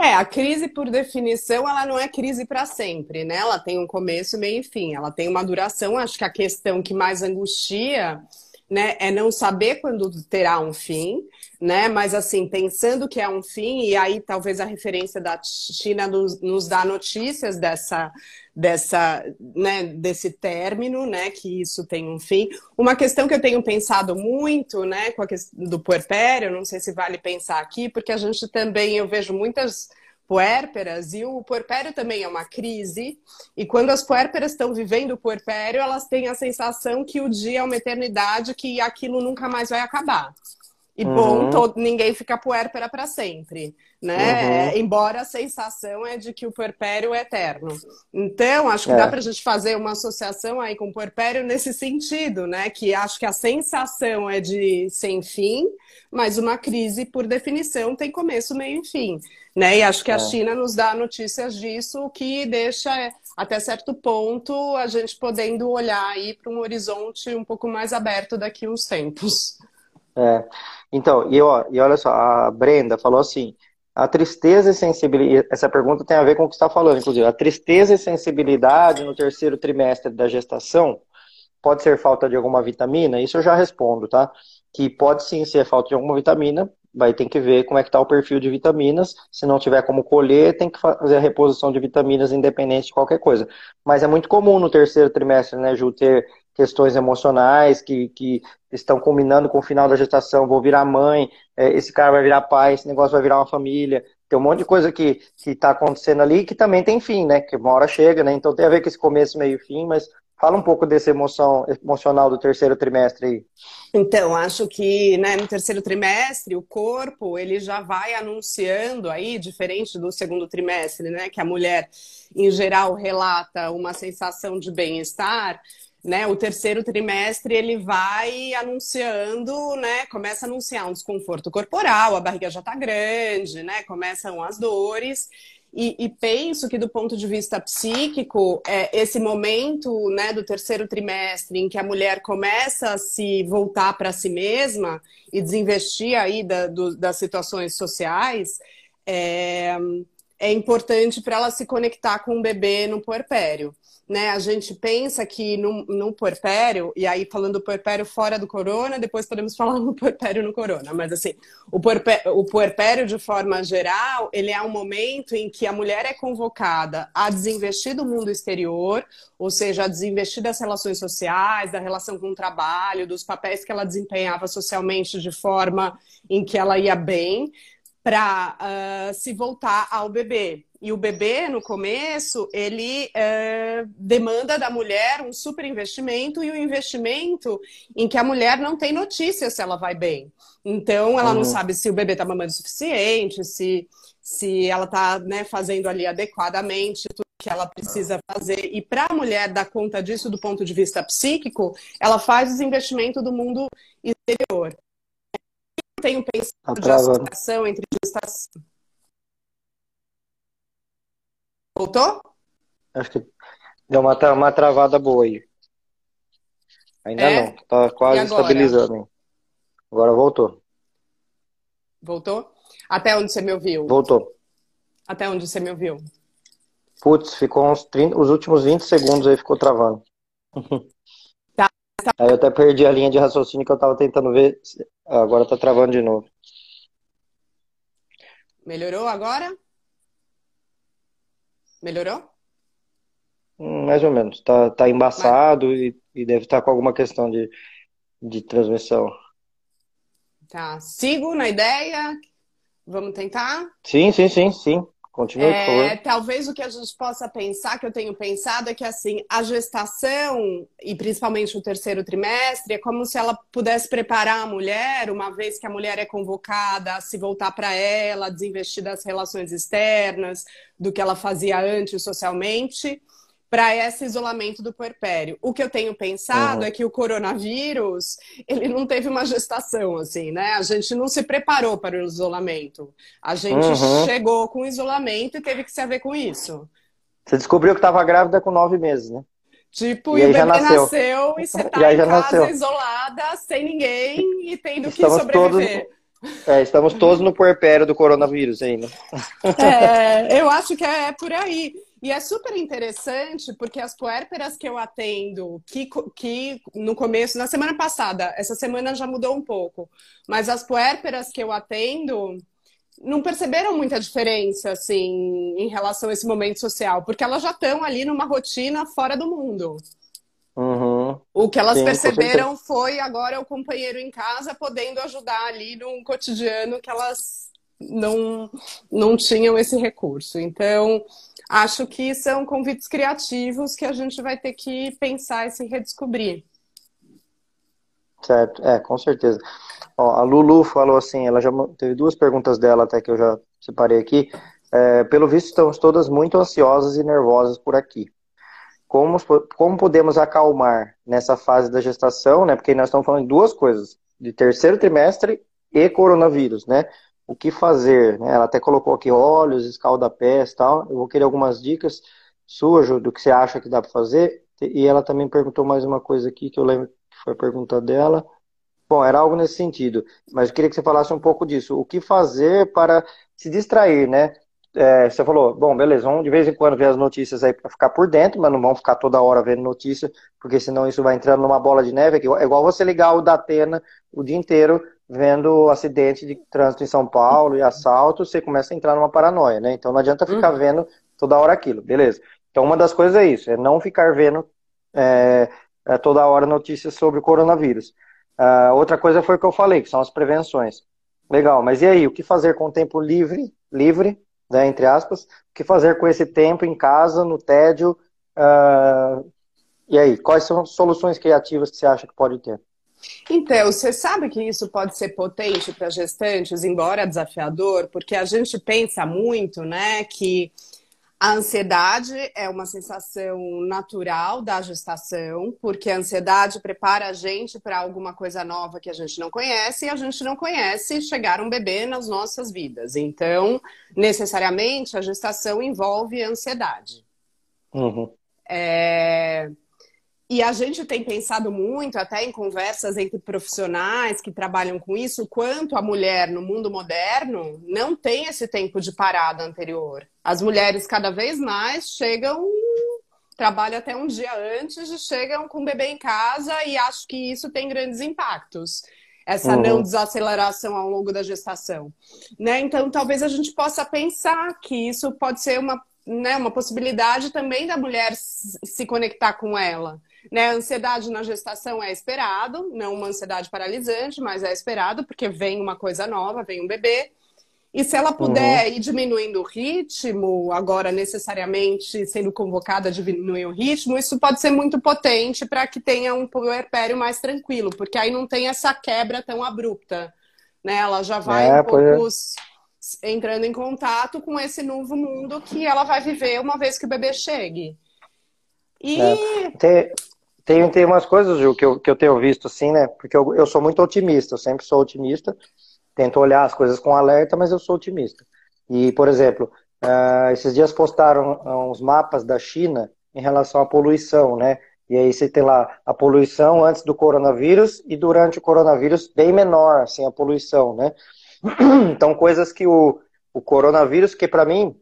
É, a crise, por definição, ela não é crise para sempre, né? Ela tem um começo, meio e fim. Ela tem uma duração. Acho que a questão que mais angustia né, é não saber quando terá um fim, né? Mas assim, pensando que é um fim, e aí talvez a referência da China nos, nos dá notícias dessa, dessa, né, desse término, né, que isso tem um fim. Uma questão que eu tenho pensado muito, né, com a questão do puerpério, não sei se vale pensar aqui, porque a gente também, eu vejo muitas puérperas e o puerpério também é uma crise. E quando as puérperas estão vivendo o puerpério, elas têm a sensação que o dia é uma eternidade, que aquilo nunca mais vai acabar. E uhum. bom, todo, ninguém fica puérpera para sempre, né? Uhum. Embora a sensação é de que o puerpério é eterno. Então, acho que é. dá para a gente fazer uma associação aí com o puerpério nesse sentido, né? Que acho que a sensação é de sem fim, mas uma crise, por definição, tem começo, meio e fim. Né? E acho que a é. China nos dá notícias disso, que deixa até certo ponto a gente podendo olhar aí para um horizonte um pouco mais aberto daqui uns tempos. É. Então, e, ó, e olha só, a Brenda falou assim, a tristeza e sensibilidade, essa pergunta tem a ver com o que está falando, inclusive, a tristeza e sensibilidade no terceiro trimestre da gestação pode ser falta de alguma vitamina? Isso eu já respondo, tá? Que pode sim ser falta de alguma vitamina, vai ter que ver como é que está o perfil de vitaminas. Se não tiver como colher, tem que fazer a reposição de vitaminas independente de qualquer coisa. Mas é muito comum no terceiro trimestre, né, Ju, ter questões emocionais que, que estão combinando com o final da gestação, vou virar mãe, é, esse cara vai virar pai, esse negócio vai virar uma família. Tem um monte de coisa que está acontecendo ali que também tem fim, né? Que uma hora chega, né? Então tem a ver com esse começo, meio e fim, mas Fala um pouco dessa emoção emocional do terceiro trimestre aí. Então, acho que né, no terceiro trimestre o corpo ele já vai anunciando aí, diferente do segundo trimestre, né? Que a mulher, em geral, relata uma sensação de bem-estar. Né, o terceiro trimestre ele vai anunciando, né, começa a anunciar um desconforto corporal, a barriga já está grande, né, começam as dores. E, e, penso que, do ponto de vista psíquico, é, esse momento né, do terceiro trimestre, em que a mulher começa a se voltar para si mesma e desinvestir aí da, do, das situações sociais, é, é importante para ela se conectar com o bebê no puerpério né, a gente pensa que no, no puerpério, e aí falando do puerpério fora do corona, depois podemos [laughs] falar no puerpério no corona, mas assim, o puerpério, o puerpério de forma geral, ele é um momento em que a mulher é convocada a desinvestir do mundo exterior, ou seja, a desinvestir das relações sociais, da relação com o trabalho, dos papéis que ela desempenhava socialmente de forma em que ela ia bem, para uh, se voltar ao bebê. E o bebê, no começo, ele é, demanda da mulher um super investimento e um investimento em que a mulher não tem notícia se ela vai bem. Então, ela uhum. não sabe se o bebê está mamando o suficiente, se, se ela está né, fazendo ali adequadamente tudo que ela precisa fazer. E para a mulher dar conta disso do ponto de vista psíquico, ela faz os investimentos do mundo exterior. Eu tenho pensado de associação entre gestação Voltou? Acho que deu uma, uma travada boa aí. Ainda é? não, tá quase estabilizando. Agora voltou. Voltou? Até onde você me ouviu? Voltou. Até onde você me ouviu? Putz, ficou uns 30, os últimos 20 segundos aí ficou travando. [laughs] Tá. Aí eu até perdi a linha de raciocínio que eu tava tentando ver. Agora tá travando de novo. Melhorou agora? Melhorou? Hum, mais ou menos. Tá, tá embaçado e, e, deve estar tá com alguma questão de, de transmissão. Tá. Sigo na ideia. Vamos tentar? Sim, sim, sim, sim. Continua, é. Talvez o que a gente possa pensar, que eu tenho pensado, é que assim, a gestação, e principalmente o terceiro trimestre, é como se ela pudesse preparar a mulher, uma vez que a mulher é convocada a se voltar para ela, desinvestir das relações externas, do que ela fazia antes socialmente, para esse isolamento do puerpério. O que eu tenho pensado uhum. é que o coronavírus, ele não teve uma gestação, assim, né? A gente não se preparou para o isolamento. A gente uhum. chegou com o isolamento e teve que se haver com isso. Você descobriu que estava grávida com nove meses, né? Tipo, e, e o bebê nasceu. nasceu. e você [laughs] tá em casa nasceu. isolada, sem ninguém e tendo Estamos que sobreviver. Todos... É, estamos todos no puerpério do coronavírus ainda. É, eu acho que é por aí. E é super interessante porque as puérperas que eu atendo, que, que no começo, na semana passada, essa semana já mudou um pouco, mas as puérperas que eu atendo não perceberam muita diferença, assim, em relação a esse momento social, porque elas já estão ali numa rotina fora do mundo. Uhum. O que elas Sim, perceberam foi agora o companheiro em casa podendo ajudar ali num cotidiano que elas não, não tinham esse recurso. Então, acho que são convites criativos que a gente vai ter que pensar e se redescobrir. Certo, é, com certeza. Ó, a Lulu falou assim, ela já teve duas perguntas dela até que eu já separei aqui. É, pelo visto, estamos todas muito ansiosas e nervosas por aqui. Como, como podemos acalmar nessa fase da gestação, né? Porque nós estamos falando de duas coisas, de terceiro trimestre e coronavírus, né? O que fazer. Né? Ela até colocou aqui óleos, escalda-pés tal. Eu vou querer algumas dicas suas, do que você acha que dá para fazer. E ela também perguntou mais uma coisa aqui que eu lembro que foi a pergunta dela. Bom, era algo nesse sentido, mas eu queria que você falasse um pouco disso. O que fazer para se distrair, né? É, você falou, bom, beleza, vamos de vez em quando ver as notícias aí para ficar por dentro, mas não vamos ficar toda hora vendo notícia, porque senão isso vai entrando numa bola de neve. É igual você ligar o Datena o dia inteiro vendo acidente de trânsito em São Paulo e assalto, você começa a entrar numa paranoia, né? Então não adianta ficar uhum. vendo toda hora aquilo, beleza? Então uma das coisas é isso, é não ficar vendo é, é, toda hora notícias sobre o coronavírus. Uh, outra coisa foi o que eu falei, que são as prevenções. Legal, mas e aí, o que fazer com o tempo livre, livre, né, entre aspas, o que fazer com esse tempo em casa, no tédio, uh, e aí, quais são as soluções criativas que você acha que pode ter? Então, você sabe que isso pode ser potente para gestantes, embora desafiador, porque a gente pensa muito, né, que a ansiedade é uma sensação natural da gestação, porque a ansiedade prepara a gente para alguma coisa nova que a gente não conhece e a gente não conhece chegar um bebê nas nossas vidas. Então, necessariamente, a gestação envolve ansiedade. Uhum. É... E a gente tem pensado muito, até em conversas entre profissionais que trabalham com isso, quanto a mulher no mundo moderno não tem esse tempo de parada anterior. As mulheres cada vez mais chegam, trabalham até um dia antes e chegam com o bebê em casa e acho que isso tem grandes impactos. Essa uhum. não desaceleração ao longo da gestação. Né? Então, talvez a gente possa pensar que isso pode ser uma, né, uma possibilidade também da mulher se conectar com ela. Né? A ansiedade na gestação é esperado, não uma ansiedade paralisante, mas é esperado, porque vem uma coisa nova, vem um bebê. E se ela puder uhum. ir diminuindo o ritmo, agora necessariamente sendo convocada a diminuir o ritmo, isso pode ser muito potente para que tenha um puerpério mais tranquilo, porque aí não tem essa quebra tão abrupta. Né? Ela já vai é, um pouco é. entrando em contato com esse novo mundo que ela vai viver uma vez que o bebê chegue. E. É. Tem, tem, tem umas coisas, Ju, que eu, que eu tenho visto assim, né? Porque eu, eu sou muito otimista, eu sempre sou otimista, tento olhar as coisas com alerta, mas eu sou otimista. E, por exemplo, uh, esses dias postaram uns mapas da China em relação à poluição, né? E aí você tem lá a poluição antes do coronavírus e durante o coronavírus bem menor, assim, a poluição, né? [clears throat] Então, coisas que o, o coronavírus, que para mim,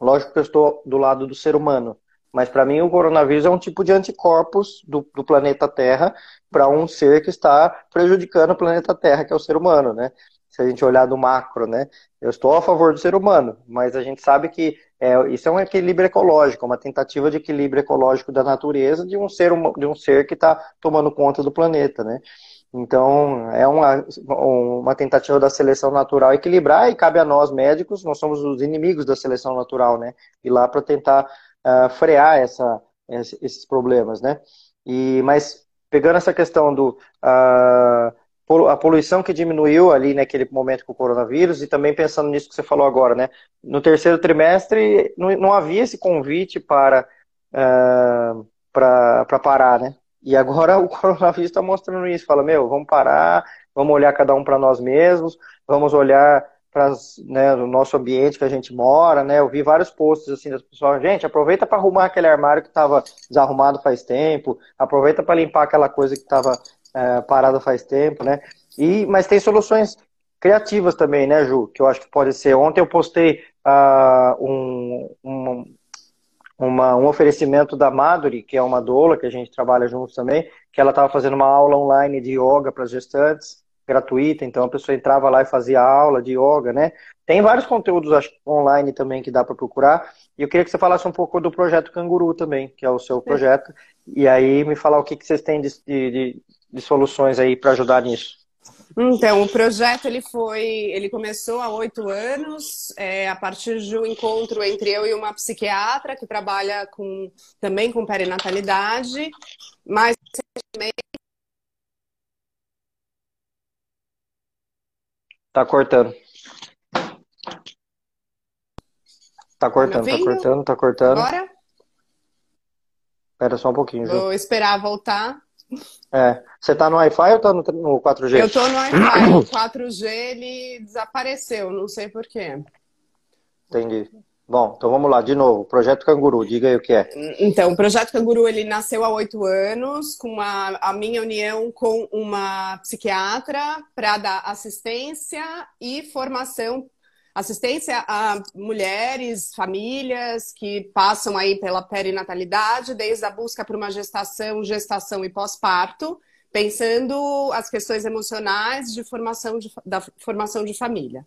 lógico que eu estou do lado do ser humano, mas para mim o coronavírus é um tipo de anticorpos do, do planeta Terra para um ser que está prejudicando o planeta Terra, que é o ser humano, né? Se a gente olhar do macro, né? Eu estou a favor do ser humano, mas a gente sabe que é, isso é um equilíbrio ecológico, uma tentativa de equilíbrio ecológico da natureza de um ser, de um ser que está tomando conta do planeta, né? Então, é uma, uma tentativa da seleção natural equilibrar e cabe a nós, médicos, nós somos os inimigos da seleção natural, né? Ir lá para tentar uh, frear essa, esses problemas, né? E, mas pegando essa questão do uh, a poluição que diminuiu ali naquele momento com o coronavírus e também pensando nisso que você falou agora, né? No terceiro trimestre não, não havia esse convite para uh, para parar, né? E agora [laughs] o coronavírus está mostrando isso, fala, meu, vamos parar, vamos olhar cada um para nós mesmos, vamos olhar para né, o nosso ambiente que a gente mora, né? Eu vi vários posts assim das pessoas, gente, aproveita para arrumar aquele armário que estava desarrumado faz tempo, aproveita para limpar aquela coisa que estava é, parada faz tempo, né? E mas tem soluções criativas também, né, Ju? Que eu acho que pode ser. Ontem eu postei uh, um, um, uma, um oferecimento da Maduri, que é uma doula que a gente trabalha juntos também, que ela estava fazendo uma aula online de yoga para gestantes gratuita, então a pessoa entrava lá e fazia aula de yoga, né? Tem vários conteúdos online também que dá para procurar. E eu queria que você falasse um pouco do projeto Canguru também, que é o seu projeto. E aí me falar o que, que vocês têm de, de, de soluções aí para ajudar nisso. Então, o projeto ele foi, ele começou há oito anos, é, a partir de um encontro entre eu e uma psiquiatra que trabalha com, também com perinatalidade, recentemente Tá cortando. Tá cortando, tá cortando, tá cortando. Agora? Espera só um pouquinho, Vou esperar voltar. É. Você tá no Wi-Fi ou tá no, no 4G? Eu tô no Wi-Fi. O 4G ele desapareceu, não sei porquê. Entendi. Bom, então vamos lá, de novo. Projeto Canguru, diga aí o que é. Então, o Projeto Canguru, ele nasceu há oito anos, com a, a minha união com uma psiquiatra para dar assistência e formação, assistência a mulheres, famílias que passam aí pela perinatalidade, desde a busca por uma gestação, gestação e pós-parto, pensando as questões emocionais de formação de, da formação de família.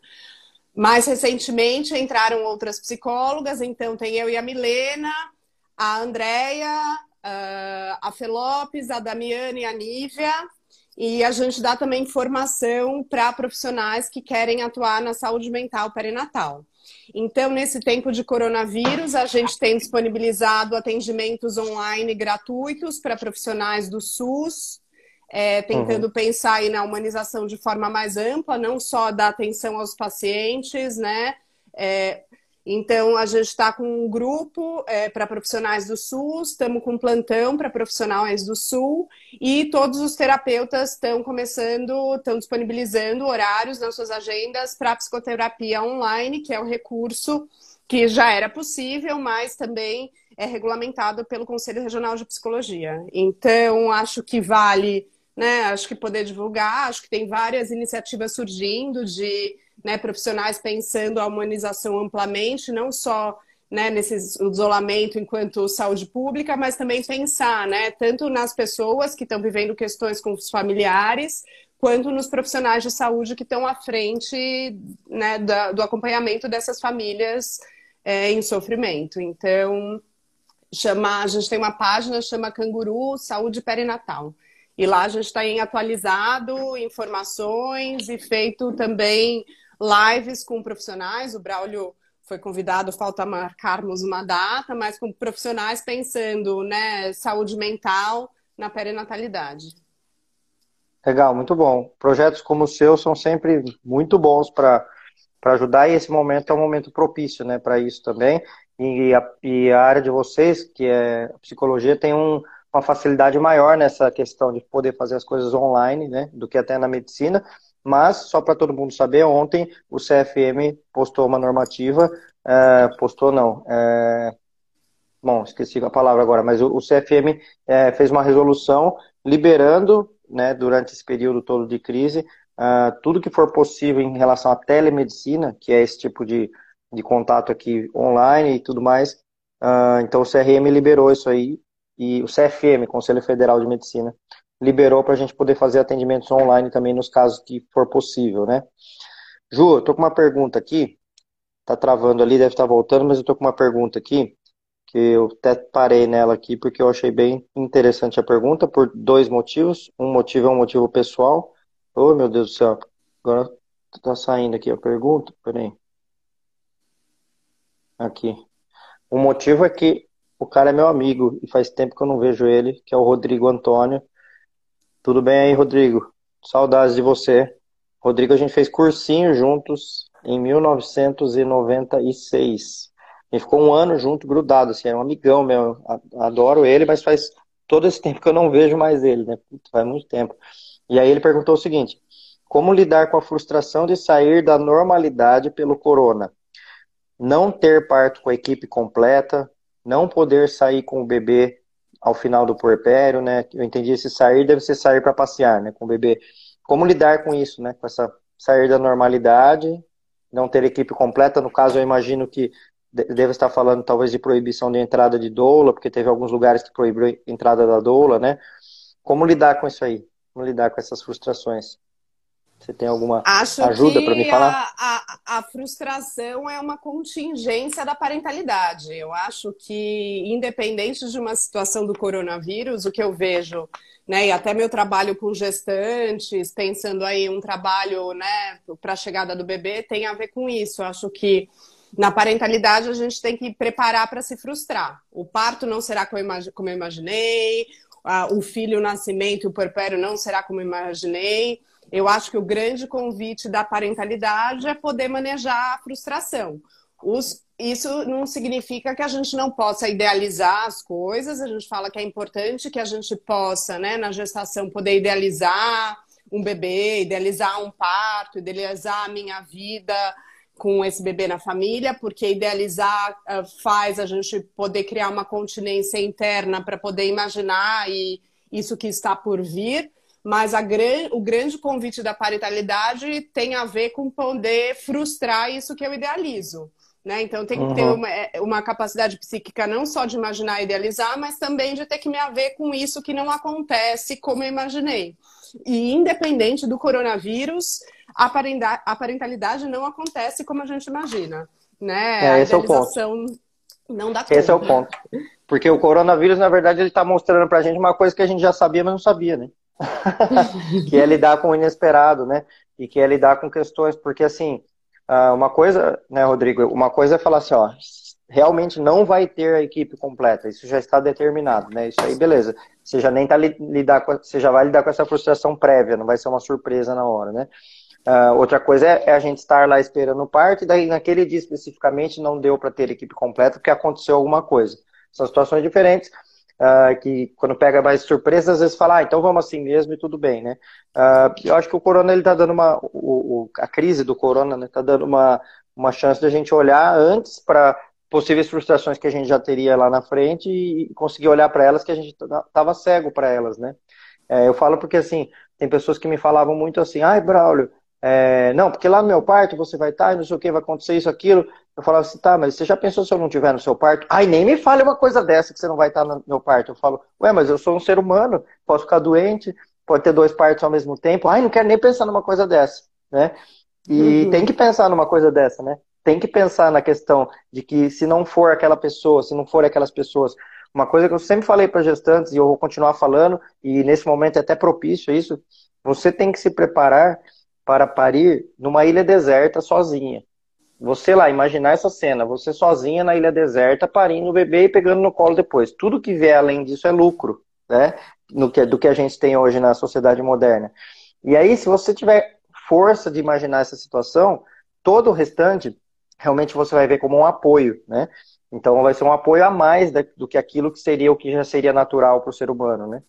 Mais recentemente entraram outras psicólogas, então tem eu e a Milena, a Andrea, ah, a Felopes, a Damiane e a Nívia. E a gente dá também formação para profissionais que querem atuar na saúde mental perinatal. Então, nesse tempo de coronavírus, a gente tem disponibilizado atendimentos online gratuitos para profissionais do SUS, é, tentando uhum. pensar aí na humanização de forma mais ampla, não só dar atenção aos pacientes, né? É, então, a gente está com um grupo é, para profissionais do SUS, estamos com um plantão para profissionais do Sul e todos os terapeutas estão começando, estão disponibilizando horários nas suas agendas para psicoterapia online, que é um recurso que já era possível, mas também é regulamentado pelo Conselho Regional de Psicologia. Então, acho que vale né? Acho que poder divulgar, acho que tem várias iniciativas surgindo de né, profissionais pensando a humanização amplamente, não só né, nesse isolamento enquanto saúde pública, mas também pensar, né, tanto nas pessoas que estão vivendo questões com os familiares, quanto nos profissionais de saúde que estão à frente né, do acompanhamento dessas famílias é, em sofrimento. Então, chama, a gente tem uma página chama Canguru Saúde Perinatal. E lá a gente está em atualizado informações e feito também lives com profissionais. O Braulio foi convidado, falta marcarmos uma data, mas com profissionais pensando, né, saúde mental na perinatalidade. Legal, muito bom. Projetos como o seu são sempre muito bons para ajudar e esse momento é um momento propício, né, para isso também. E a, e a área de vocês, que é a psicologia, tem um uma facilidade maior nessa questão de poder fazer as coisas online, né, do que até na medicina. Mas, só para todo mundo saber, ontem o CFM postou uma normativa, é, postou não, é, bom, esqueci a palavra agora, mas o, CFM é, fez uma resolução liberando, né, durante esse período todo de crise, uh, tudo que for possível em relação à telemedicina, que é esse tipo de, de contato aqui online e tudo mais. Uh, então o CRM liberou isso aí e o CFM, Conselho Federal de Medicina, liberou para a gente poder fazer atendimentos online também nos casos que for possível, né? Ju, eu tô com uma pergunta aqui, tá travando ali, deve estar tá voltando, mas eu tô com uma pergunta aqui, que eu até parei nela aqui porque eu achei bem interessante a pergunta, por dois motivos. Um motivo é um motivo pessoal. Oh, meu Deus do céu, agora tá saindo aqui a pergunta, peraí. Aqui. O motivo é que o cara é meu amigo e faz tempo que eu não vejo ele, que é o Rodrigo Antônio. Tudo bem aí, Rodrigo? Saudades de você. Rodrigo, a gente fez cursinho juntos em 1996. A gente ficou um ano junto, grudado, assim, é um amigão meu. Adoro ele, mas faz todo esse tempo que eu não vejo mais ele, né? Faz muito tempo. E aí ele perguntou o seguinte: como lidar com a frustração de sair da normalidade pelo corona? Não ter parto com a equipe completa, não poder sair com o bebê ao final do puerpério, né? Eu entendi esse sair deve ser sair para passear, né, com o bebê. Como lidar com isso, né? Com essa sair da normalidade, não ter equipe completa. No caso, eu imagino que deve estar falando talvez de proibição de entrada de doula, porque teve alguns lugares que proibiram a entrada da doula, né? Como lidar com isso aí? Como lidar com essas frustrações? Você tem alguma Acho ajuda para me falar? A, a, frustração é uma contingência da parentalidade. Eu acho que, independente de uma situação do coronavírus, o que eu vejo, né, e até meu trabalho com gestantes, pensando aí um trabalho né, para a chegada do bebê, tem a ver com isso. Eu acho que na parentalidade a gente tem que preparar para se frustrar. O parto não será como eu imaginei, o filho, o nascimento, o puerpério não será como eu imaginei. Eu acho que o grande convite da parentalidade é poder manejar a frustração. Os, isso não significa que a gente não possa idealizar as coisas, a gente fala que é importante que a gente possa, né, na gestação, poder idealizar um bebê, idealizar um parto, idealizar a minha vida com esse bebê na família, porque idealizar uh, faz a gente poder criar uma continência interna para poder imaginar e isso que está por vir. Mas a gran... o grande convite da parentalidade tem a ver com poder frustrar isso que eu idealizo. Né? Então tem que uhum. ter uma, é, uma, capacidade psíquica não só de imaginar e idealizar, mas também de ter que me haver com isso que não acontece como eu imaginei. E independente do coronavírus, a parentalidade não acontece como a gente imagina. Né? É, a esse é o ponto. não dá conta. Esse é o ponto. Porque o coronavírus, na verdade, ele está mostrando para a gente uma coisa que a gente já sabia, mas não sabia, né? [laughs] que é lidar com o inesperado, né? E que é lidar com questões, porque assim, ah, uma coisa, né, Rodrigo, uma coisa é falar assim, ó, realmente não vai ter a equipe completa, isso já está determinado, né? Isso aí, beleza. Você já nem tá lidar com, você já vai lidar com essa frustração prévia, não vai ser uma surpresa na hora, né? Uh, outra coisa é, é, a gente estar lá esperando o parto, e daí naquele dia especificamente não deu para ter equipe completa porque aconteceu alguma coisa. São situações diferentes uh, que quando pega mais surpresa, às vezes fala, ah, então vamos assim mesmo e tudo bem, né? Uh, eu acho que o corona ele está dando uma, o, o, a crise do corona, né, tá dando uma, uma chance de a gente olhar antes para possíveis frustrações que a gente já teria lá na frente e conseguir olhar para elas que a gente estava cego para elas, né? É, eu falo porque assim tem pessoas que me falavam muito assim, ai Braulio, é, não, porque lá no meu parto você vai estar, tá, não sei o que, vai acontecer isso, aquilo. Eu falava assim, tá, mas você já pensou se eu não estiver no seu parto? Ai, nem me fale uma coisa dessa que você não vai estar no meu parto. Eu falo, ué, mas eu sou um ser humano, posso ficar doente, pode ter dois partos ao mesmo tempo. Ai, não quero nem pensar numa coisa dessa, né? E uhum. tem que pensar numa coisa dessa, né? Tem que pensar na questão de que se não for aquela pessoa, se não for aquelas pessoas, uma coisa que eu sempre falei para gestantes e eu vou continuar falando, e nesse momento é até propício isso, você tem que se preparar para parir numa ilha deserta sozinha. Você lá, imaginar essa cena, você sozinha na ilha deserta, parindo o bebê e pegando no colo depois. Tudo que vier além disso é lucro, né? No que, do que a gente tem hoje na sociedade moderna. E aí, se você tiver força de imaginar essa situação, todo o restante realmente você vai ver como um apoio, né? Então vai ser um apoio a mais do que aquilo que seria o que já seria natural para o ser humano, né?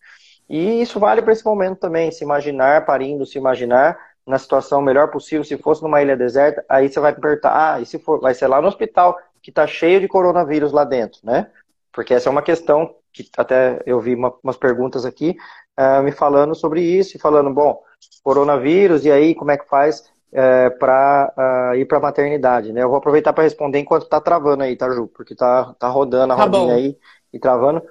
E isso vale para esse momento também, se imaginar parindo, se imaginar na situação melhor possível. Se fosse numa ilha deserta, aí você vai perguntar, ah, e se for, vai ser lá no hospital que está cheio de coronavírus lá dentro, né? Porque essa é uma questão que até eu vi uma, umas perguntas aqui uh, me falando sobre isso, e falando, bom, coronavírus, e aí como é que faz uh, eh, para uh, ir para maternidade, né? Eu vou aproveitar para responder enquanto está travando aí, tá, Ju? Porque tá, tá rodando a tá rodinha bom. aí e travando.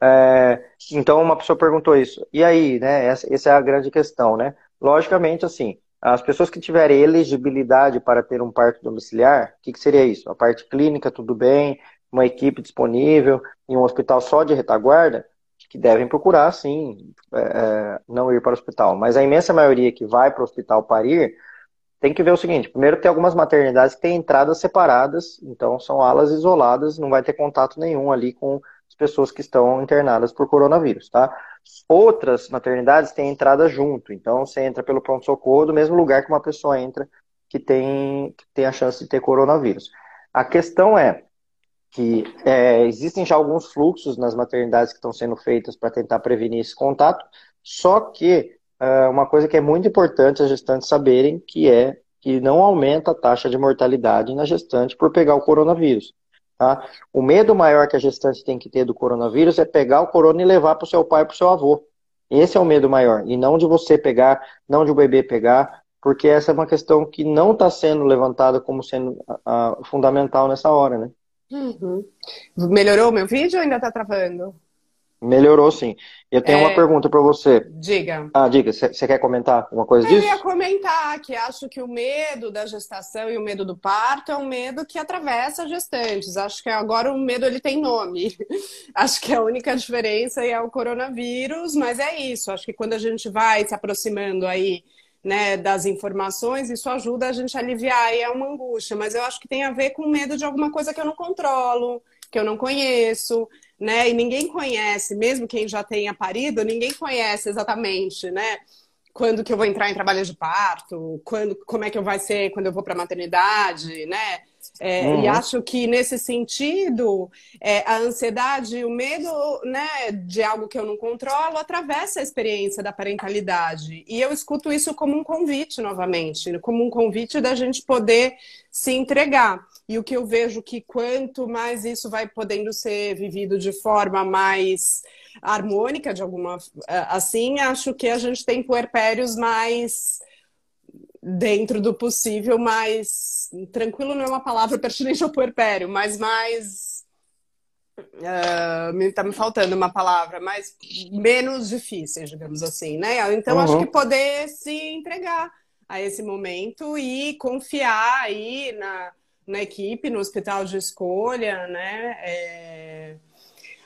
É, então, uma pessoa perguntou isso. E aí, né? Essa, essa é a grande questão, né? Logicamente, assim, as pessoas que tiverem elegibilidade para ter um parto domiciliar, o que, que, seria isso? A parte clínica, tudo bem, uma equipe disponível, em um hospital só de retaguarda, que devem procurar, sim, é, é, não ir para o hospital. Mas a imensa maioria que vai para o hospital parir, tem que ver o seguinte: primeiro, tem algumas maternidades que têm entradas separadas, então são alas isoladas, não vai ter contato nenhum ali com as pessoas que estão internadas por coronavírus, tá? Outras maternidades têm entrada junto, então você entra pelo pronto-socorro do mesmo lugar que uma pessoa entra que tem, que tem a chance de ter coronavírus. A questão é que é, existem já alguns fluxos nas maternidades que estão sendo feitas para tentar prevenir esse contato, só que é, uma coisa que é muito importante as gestantes saberem que é que não aumenta a taxa de mortalidade na gestante por pegar o coronavírus. Tá? O medo maior que a gestante tem que ter do coronavírus é pegar o corona e levar para o seu pai para o seu avô. Esse é o medo maior. E não de você pegar, não de o bebê pegar, porque essa é uma questão que não está sendo levantada como sendo fundamental nessa hora, né? Uhum. Melhorou o meu vídeo ou ainda está travando? Melhorou sim. Eu tenho é... uma pergunta para você. Diga. Ah, diga. Você quer comentar alguma coisa disso? Eu ia comentar que acho que o medo da gestação e o medo do parto é um medo que atravessa gestantes. Acho que agora o medo ele tem nome. [laughs] acho que a única diferença é o coronavírus, mas é isso. Acho que quando a gente vai se aproximando aí né, das informações, isso ajuda a gente a aliviar e é uma angústia. Mas eu acho que tem a ver com medo de alguma coisa que eu não controlo, que eu não conheço né? E ninguém conhece, mesmo quem já tenha parido, ninguém conhece exatamente, né? Quando que eu vou entrar em trabalho de parto, quando, como é que eu vai ser quando eu vou para maternidade, né? É, uhum. E acho que nesse sentido, é, a ansiedade, o medo né, de algo que eu não controlo atravessa a experiência da parentalidade. E eu escuto isso como um convite novamente, como um convite da gente poder se entregar. E o que eu vejo que quanto mais isso vai podendo ser vivido de forma mais harmônica, de alguma assim, acho que a gente tem puerpérios mais dentro do possível, mais tranquilo não é uma palavra pertinente ao puerpério, mas mais uh, me tá me faltando uma palavra, mas menos difíceis, digamos assim, né? Então uhum. acho que poder se entregar a esse momento e confiar aí na, na equipe, no hospital de escolha, né? É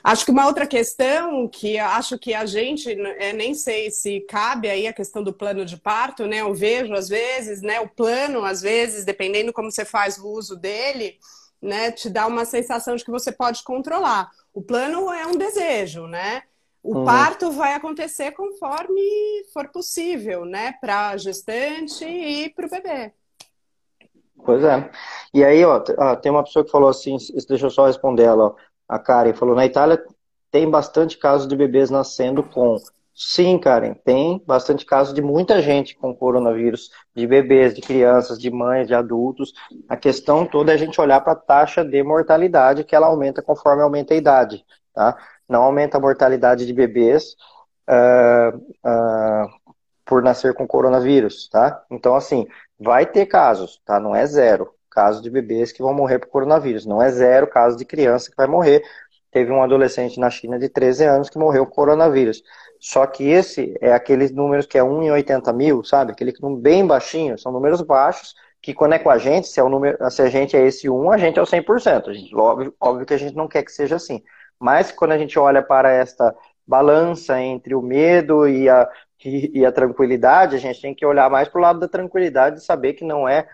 Acho que uma outra questão que acho que a gente é, nem sei se cabe aí a questão do plano de parto, né? Eu vejo às vezes, né? O plano, às vezes, dependendo como você faz o uso dele, né? Te dá uma sensação de que você pode controlar. O plano é um desejo, né? O uhum. parto vai acontecer conforme for possível, né? Para a gestante e para o bebê. Pois é. E aí, ó, tem uma pessoa que falou assim, deixa eu só responder ela, ó a Karen falou, na Itália tem bastante casos de bebês nascendo com. Sim, Karen, tem bastante casos de muita gente com coronavírus, de bebês, de crianças, de mães, de adultos. A questão toda é a gente olhar para a taxa de mortalidade, que ela aumenta conforme aumenta a idade, tá? Não aumenta a mortalidade de bebês uh, uh, por nascer com coronavírus, tá? Então, assim, vai ter casos, tá? Não é zero casos de bebês que vão morrer por coronavírus. Não é zero caso de criança que vai morrer. Teve um adolescente na China de 13 anos que morreu por coronavírus. Só que esse é aqueles números que é 1 em 80 mil, sabe? Aquele bem baixinho, são números baixos, que quando é com a gente, se, é o número, se a gente é esse 1, a gente é o 100%. A gente, óbvio, óbvio que a gente não quer que seja assim. Mas quando a gente olha para esta balança entre o medo e a, e, e a tranquilidade, a gente tem que olhar mais para o lado da tranquilidade e saber que não é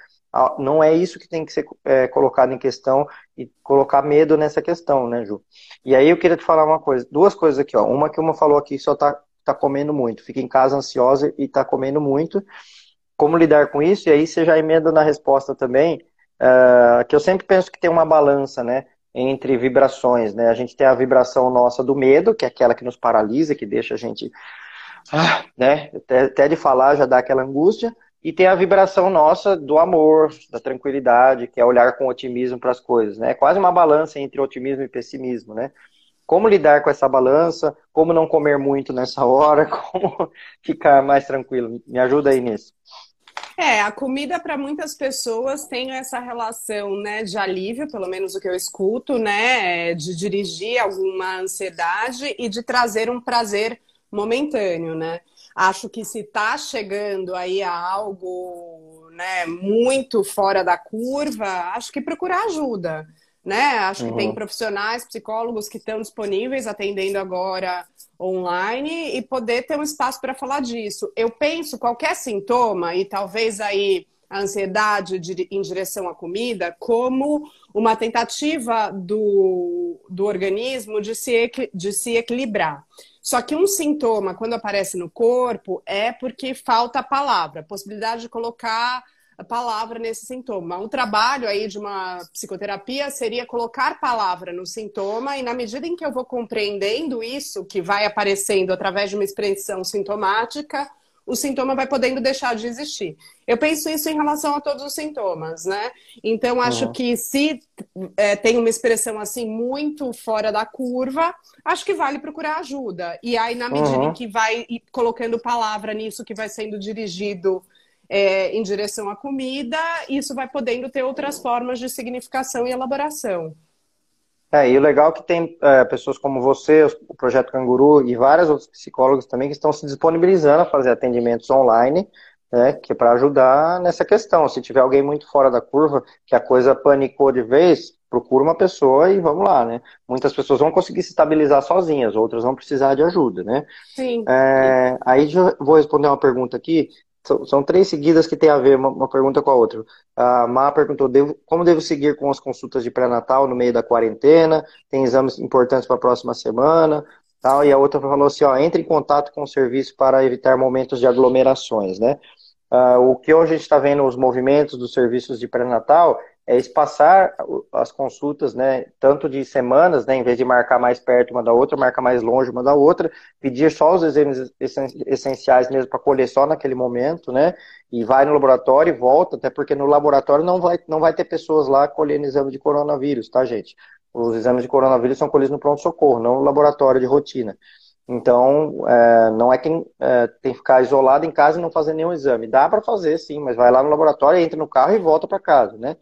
não é isso que tem que ser é, colocado em questão e colocar medo nessa questão, né, Ju? E aí eu queria te falar uma coisa, duas coisas aqui, ó. Uma que uma falou aqui só tá, tá comendo muito, fica em casa ansiosa e tá comendo muito. Como lidar com isso? E aí você já emenda na resposta também, uh, que eu sempre penso que tem uma balança, né? Entre vibrações, né? A gente tem a vibração nossa do medo, que é aquela que nos paralisa, que deixa a gente, ah, né? Até, até de falar já dá aquela angústia. E tem a vibração nossa do amor, da tranquilidade, que é olhar com otimismo para as coisas, né? É quase uma balança entre otimismo e pessimismo, né? Como lidar com essa balança, como não comer muito nessa [laughs] hora, como ficar mais tranquilo. Me ajuda aí nisso. É, a comida para muitas pessoas tem essa relação, né, de alívio, pelo menos o que eu escuto, né, de dirigir alguma ansiedade e de trazer um prazer momentâneo, né? Acho que se está chegando aí a algo né, muito fora da curva, acho que procurar ajuda. Né? Acho uhum. que tem uhum. profissionais, psicólogos que estão disponíveis atendendo agora online e poder ter um espaço para falar disso. Eu penso qualquer sintoma, e talvez aí a ansiedade de, em direção à comida, como uma tentativa do, do organismo de se, de se equilibrar. Só que um sintoma, quando aparece no corpo, é porque falta a palavra, a possibilidade de colocar a palavra nesse sintoma. Um trabalho aí de uma psicoterapia seria colocar palavra no sintoma e na medida em que eu vou compreendendo isso que vai aparecendo através de uma expressão sintomática, o sintoma vai podendo deixar de existir. Eu penso isso em relação a todos os sintomas, né? Então, acho uhum. que se é, tem uma expressão assim muito fora da curva, acho que vale procurar ajuda. E aí, na medida uhum. em que vai colocando palavra nisso que vai sendo dirigido é, em direção à comida, isso vai podendo ter outras formas de significação e elaboração. É, e o legal é que tem é, pessoas como você, o Projeto Canguru e vários outros psicólogos também que estão se disponibilizando a fazer atendimentos online, né, que é para ajudar nessa questão. Se tiver alguém muito fora da curva, que a coisa panicou de vez, procura uma pessoa e vamos lá, né? Muitas pessoas vão conseguir se estabilizar sozinhas, outras vão precisar de ajuda, né? Sim. É, aí eu vou responder uma pergunta aqui são, são, três seguidas que tem a ver uma, uma, pergunta com a outra. A Má perguntou devo, como devo seguir com as consultas de pré-natal no meio da quarentena, tem exames importantes para a próxima semana, tal. E a outra falou assim, ó, entre em contato com o serviço para evitar momentos de aglomerações, né? Uh, o que hoje a gente está vendo os movimentos dos serviços de pré-natal é espaçar as consultas, né, tanto de semanas, né, em vez de marcar mais perto uma da outra, marcar mais longe uma da outra, pedir só os exames essenciais mesmo para colher só naquele momento, né, e vai no laboratório e volta, até porque no laboratório não vai, não vai ter pessoas lá colhendo exame de coronavírus, tá, gente? Os exames de coronavírus são colhidos no pronto-socorro, não no laboratório de rotina. Então, é, não é quem é, tem que ficar isolado em casa e não fazer nenhum exame. Dá para fazer, sim, mas vai lá no laboratório, entra no carro e volta para casa, né?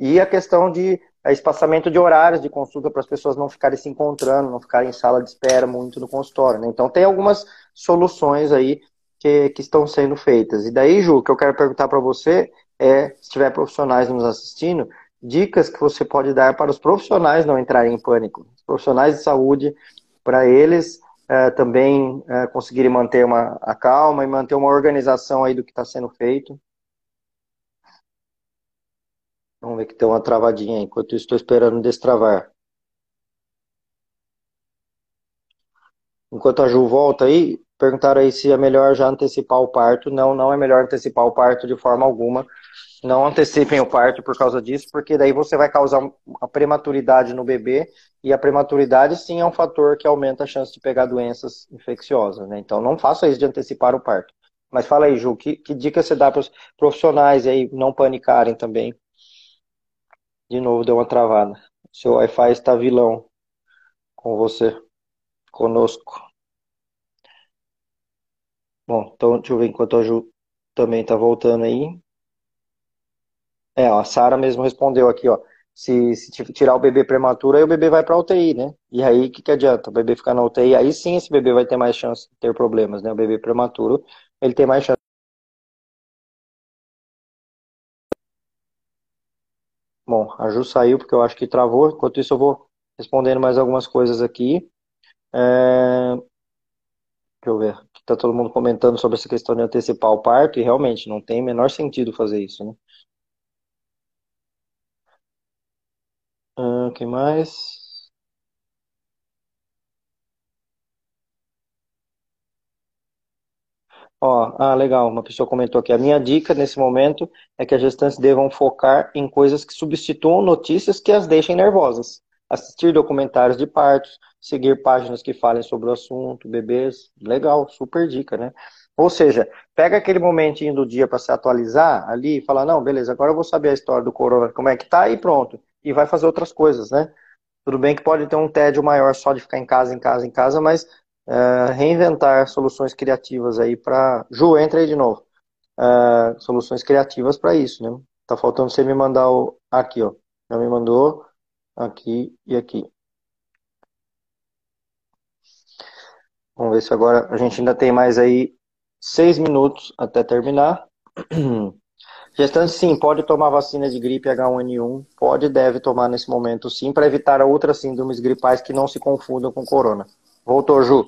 E a questão de é, espaçamento de horários de consulta para as pessoas não ficarem se encontrando, não ficarem em sala de espera muito no consultório. Né? Então, tem algumas soluções aí que, que estão sendo feitas. E daí, Ju, o que eu quero perguntar para você é, se tiver profissionais nos assistindo, dicas que você pode dar para os profissionais não entrarem em pânico. Os profissionais de saúde, para eles é, também é, conseguirem manter uma, a calma e manter uma organização aí do que está sendo feito. Vamos ver que tem uma travadinha aí, enquanto estou esperando destravar. Enquanto a Ju volta aí, perguntaram aí se é melhor já antecipar o parto. Não, não é melhor antecipar o parto de forma alguma. Não antecipem o parto por causa disso, porque daí você vai causar uma prematuridade no bebê, e a prematuridade sim é um fator que aumenta a chance de pegar doenças infecciosas, né? Então não faça isso de antecipar o parto. Mas fala aí, Ju, que, que dica você dá para os profissionais aí não panicarem também? De novo, deu uma travada. Seu Wi-Fi está vilão com você, conosco. Bom, então deixa eu ver enquanto a Ju também está voltando aí. É, a Sara mesmo respondeu aqui, ó. Se, se, tirar o bebê prematuro, aí o bebê vai para UTI, né? E aí, o que, que adianta? O bebê ficar na UTI, aí sim esse bebê vai ter mais chance de ter problemas, né? O bebê prematuro, ele tem mais chance. Bom, a Ju saiu porque eu acho que travou. Enquanto isso, eu vou respondendo mais algumas coisas aqui. É... Deixa eu ver. Está todo mundo comentando sobre essa questão de antecipar o parto, e realmente não tem o menor sentido fazer isso, né? Ah, que mais? Ó, ah, legal, uma pessoa comentou aqui. A minha dica nesse momento é que as gestantes devam focar em coisas que substituam notícias que as deixem nervosas. Assistir documentários de partos, seguir páginas que falem sobre o assunto, bebês. Legal, super dica, né? Ou seja, pega aquele momentinho do dia para se atualizar ali e fala, não, beleza, agora eu vou saber a história do corona, como é que tá, e pronto. E vai fazer outras coisas, né? Tudo bem que pode ter um tédio maior só de ficar em casa, em casa, em casa, mas uh, reinventar soluções criativas aí para. Ju, entra aí de novo. Uh, soluções criativas para isso, né? Tá faltando você me mandar o. Aqui, ó. Já me mandou aqui e aqui. Vamos ver se agora a gente ainda tem mais aí seis minutos até terminar. [clears throat] Gestante, sim, pode tomar vacina de gripe H1N1, pode e deve tomar nesse momento, sim, para evitar outras síndromes gripais que não se confundam com corona. Voltou, Ju.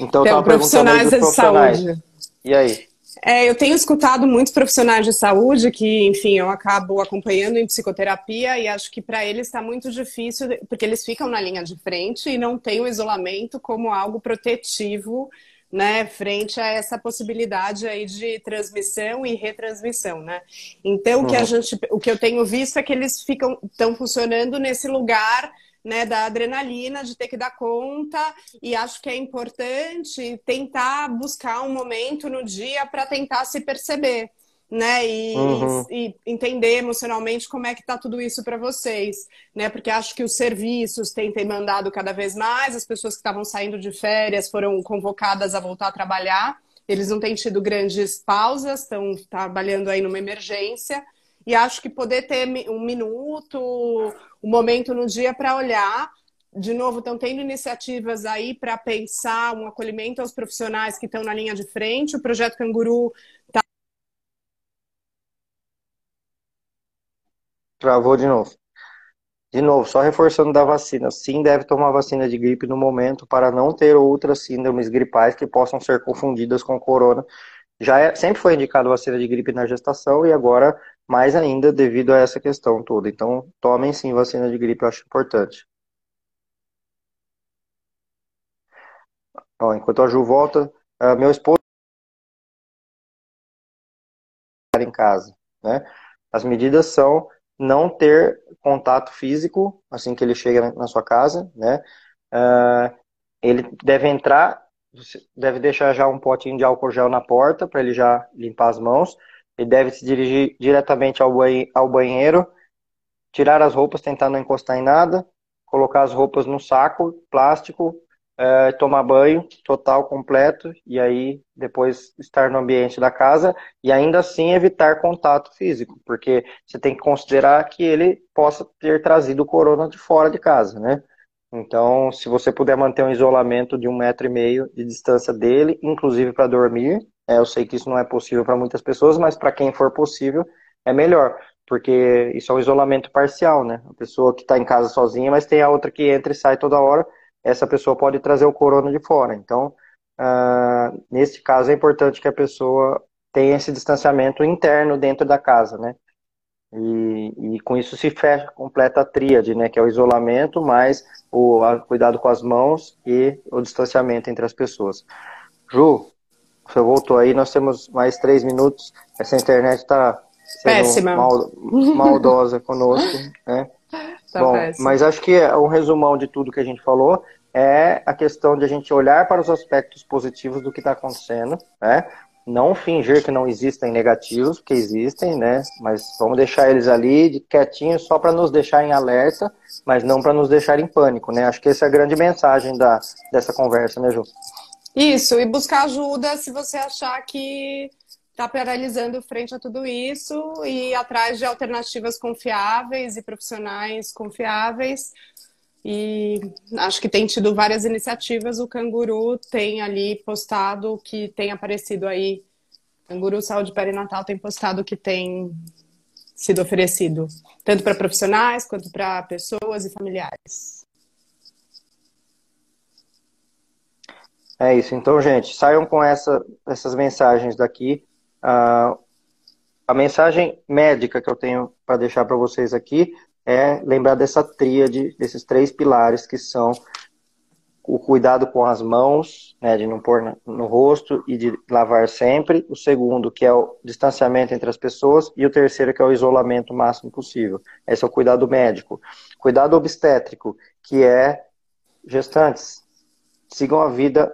Então, Tem profissionais de profissionais. saúde. E aí? É, eu tenho escutado muitos profissionais de saúde que, enfim, eu acabo acompanhando em psicoterapia e acho que para eles está muito difícil, porque eles ficam na linha de frente e não têm o isolamento como algo protetivo, né, frente a essa possibilidade aí de transmissão e retransmissão, né? Então, uhum. o que a uhum. gente, o que eu tenho visto é que eles ficam, estão funcionando nesse lugar né, da adrenalina, de ter que dar conta, e acho que é importante tentar buscar um momento no dia para tentar se perceber. Né, e, uhum. e, entender emocionalmente como é que está tudo isso para vocês, né? Porque acho que os serviços têm, têm mandado cada vez mais, as pessoas que estavam saindo de férias foram convocadas a voltar a trabalhar, eles não têm tido grandes pausas, estão trabalhando aí numa emergência, e acho que poder ter um minuto, um momento no dia para olhar. De novo, estão tendo iniciativas aí para pensar um acolhimento aos profissionais que estão na linha de frente. O projeto Canguru está. Travou de novo. De novo, só reforçando da vacina. Sim, deve tomar vacina de gripe no momento para não ter outras síndromes gripais que possam ser confundidas com corona. Já é, sempre foi indicado vacina de gripe na gestação e agora mais ainda devido a essa questão toda. Então, tomem sim vacina de gripe, eu acho importante. Enquanto a Ju volta, uh, meu esposo em casa, né? As medidas são não ter contato físico assim que ele chega na sua casa, né? Uh, ele deve entrar, deve deixar já um potinho de álcool gel na porta para ele já limpar as mãos. Ele deve se dirigir diretamente ao, ao banheiro, tirar as roupas, tentar não encostar em nada, colocar as roupas no saco plástico, é, tomar banho total, completo, e aí depois estar no ambiente da casa e ainda assim evitar contato físico, porque você tem que considerar que ele possa ter trazido o corona de fora de casa, né? Então, se você puder manter um isolamento de um metro e meio de distância dele, inclusive para dormir, é, eu sei que isso não é possível para muitas pessoas, mas para quem for possível, é melhor, porque isso é um isolamento parcial, né? A pessoa que está em casa sozinha, mas tem a outra que entra e sai toda hora, essa pessoa pode trazer o corona de fora. Então, uh, nesse caso, é importante que a pessoa tenha esse distanciamento interno dentro da casa, né? E, e com isso se fecha, completa a tríade, né? Que é o isolamento, mais o cuidado com as mãos e o distanciamento entre as pessoas. Ju, você voltou aí, nós temos mais três minutos. Essa internet está sendo mal, maldosa [laughs] conosco, né? Tá Bom, péssimo. mas acho que é um resumão de tudo que a gente falou é a questão de a gente olhar para os aspectos positivos do que está acontecendo, né? Não fingir que não existem negativos, porque existem, né? Mas vamos deixar eles ali de quietinhos só para nos deixar em alerta, mas não para nos deixar em pânico, né? Acho que essa é a grande mensagem da, dessa conversa, né, Ju? Isso, e buscar ajuda se você achar que está paralisando frente a tudo isso e atrás de alternativas confiáveis e profissionais confiáveis e acho que tem tido várias iniciativas. O Canguru tem ali postado que tem aparecido aí. Canguru Saúde Perinatal tem postado que tem sido oferecido, tanto para profissionais quanto para pessoas e familiares. É isso. Então, gente, saiam com essa, essas mensagens daqui. Uh, a mensagem médica que eu tenho para deixar para vocês aqui é lembrar dessa tríade, desses três pilares que são o cuidado com as mãos, né, de não pôr no rosto e de lavar sempre. O segundo, que é o distanciamento entre as pessoas. E o terceiro, que é o isolamento máximo possível. Esse é o cuidado médico. Cuidado obstétrico, que é gestantes. Sigam a vida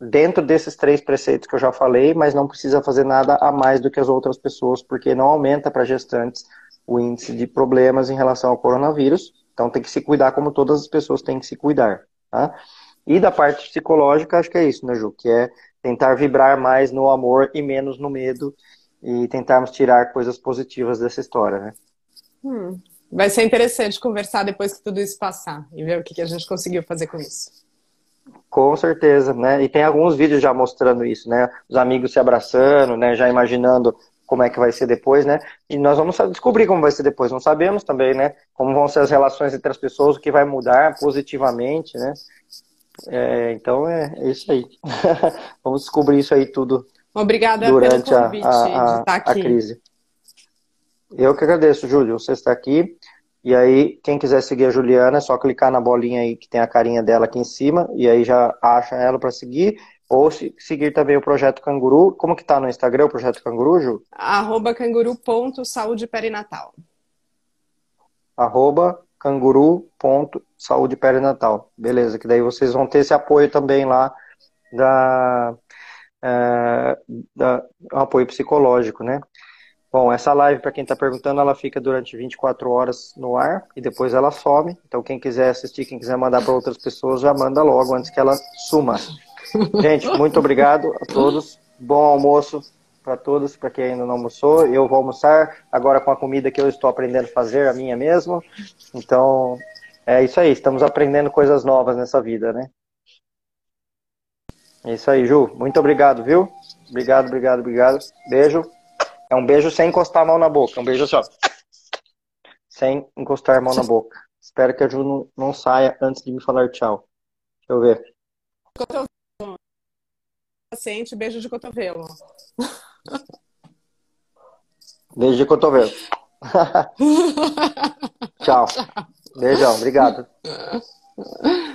dentro desses três preceitos que eu já falei, mas não precisa fazer nada a mais do que as outras pessoas, porque não aumenta para gestantes o índice de problemas em relação ao coronavírus. Então tem que se cuidar como todas as pessoas têm que se cuidar. Tá? E da parte psicológica, acho que é isso, né, Ju? Que é tentar vibrar mais no amor e menos no medo e tentarmos tirar coisas positivas dessa história, né? Hum. Vai ser interessante conversar depois que tudo isso passar e ver o que a gente conseguiu fazer com isso. Com certeza, né? E tem alguns vídeos já mostrando isso, né? Os amigos se abraçando, né? Já imaginando como é que vai ser depois, né? E nós vamos descobrir como vai ser depois. Não sabemos também, né? Como vão ser as relações entre as pessoas, o que vai mudar positivamente, né? É, então é, é, isso aí. [laughs] vamos descobrir isso aí tudo. Obrigada durante pelo convite a, a, a, a crise. Eu que agradeço, Júlio. Você está aqui. E aí, quem quiser seguir a Juliana, é só clicar na bolinha aí que tem a carinha dela aqui em cima, e aí já acha ela para seguir. Ou se, seguir também o Projeto Canguru. Como que tá no Instagram o Projeto Canguru, Ju? Arroba canguru.saúde perinatal. Arroba canguru.saúde perinatal. Beleza, que daí vocês vão ter esse apoio também lá da, é, da um apoio psicológico, né? Bom, essa live, para quem está perguntando, ela fica durante 24 horas no ar e depois ela some. Então, quem quiser assistir, quem quiser mandar para outras pessoas, já manda logo antes que ela suma. [laughs] Gente, muito obrigado a todos. Bom almoço para todos, para quem ainda não almoçou. Eu vou almoçar agora com a comida que eu estou aprendendo a fazer, a minha mesmo. Então, é isso aí. Estamos aprendendo coisas novas nessa vida, né? É isso aí, Ju. Muito obrigado, viu? Obrigado, obrigado, obrigado. Beijo. É um beijo sem encostar a mão na boca. Um beijo assim, ó. Sem encostar a mão na boca. Espero que a Ju não, não saia antes de me falar tchau. Deixa eu ver. Paciente, beijo de cotovelo. Beijo de cotovelo. [laughs] tchau. Beijão, obrigado. [laughs]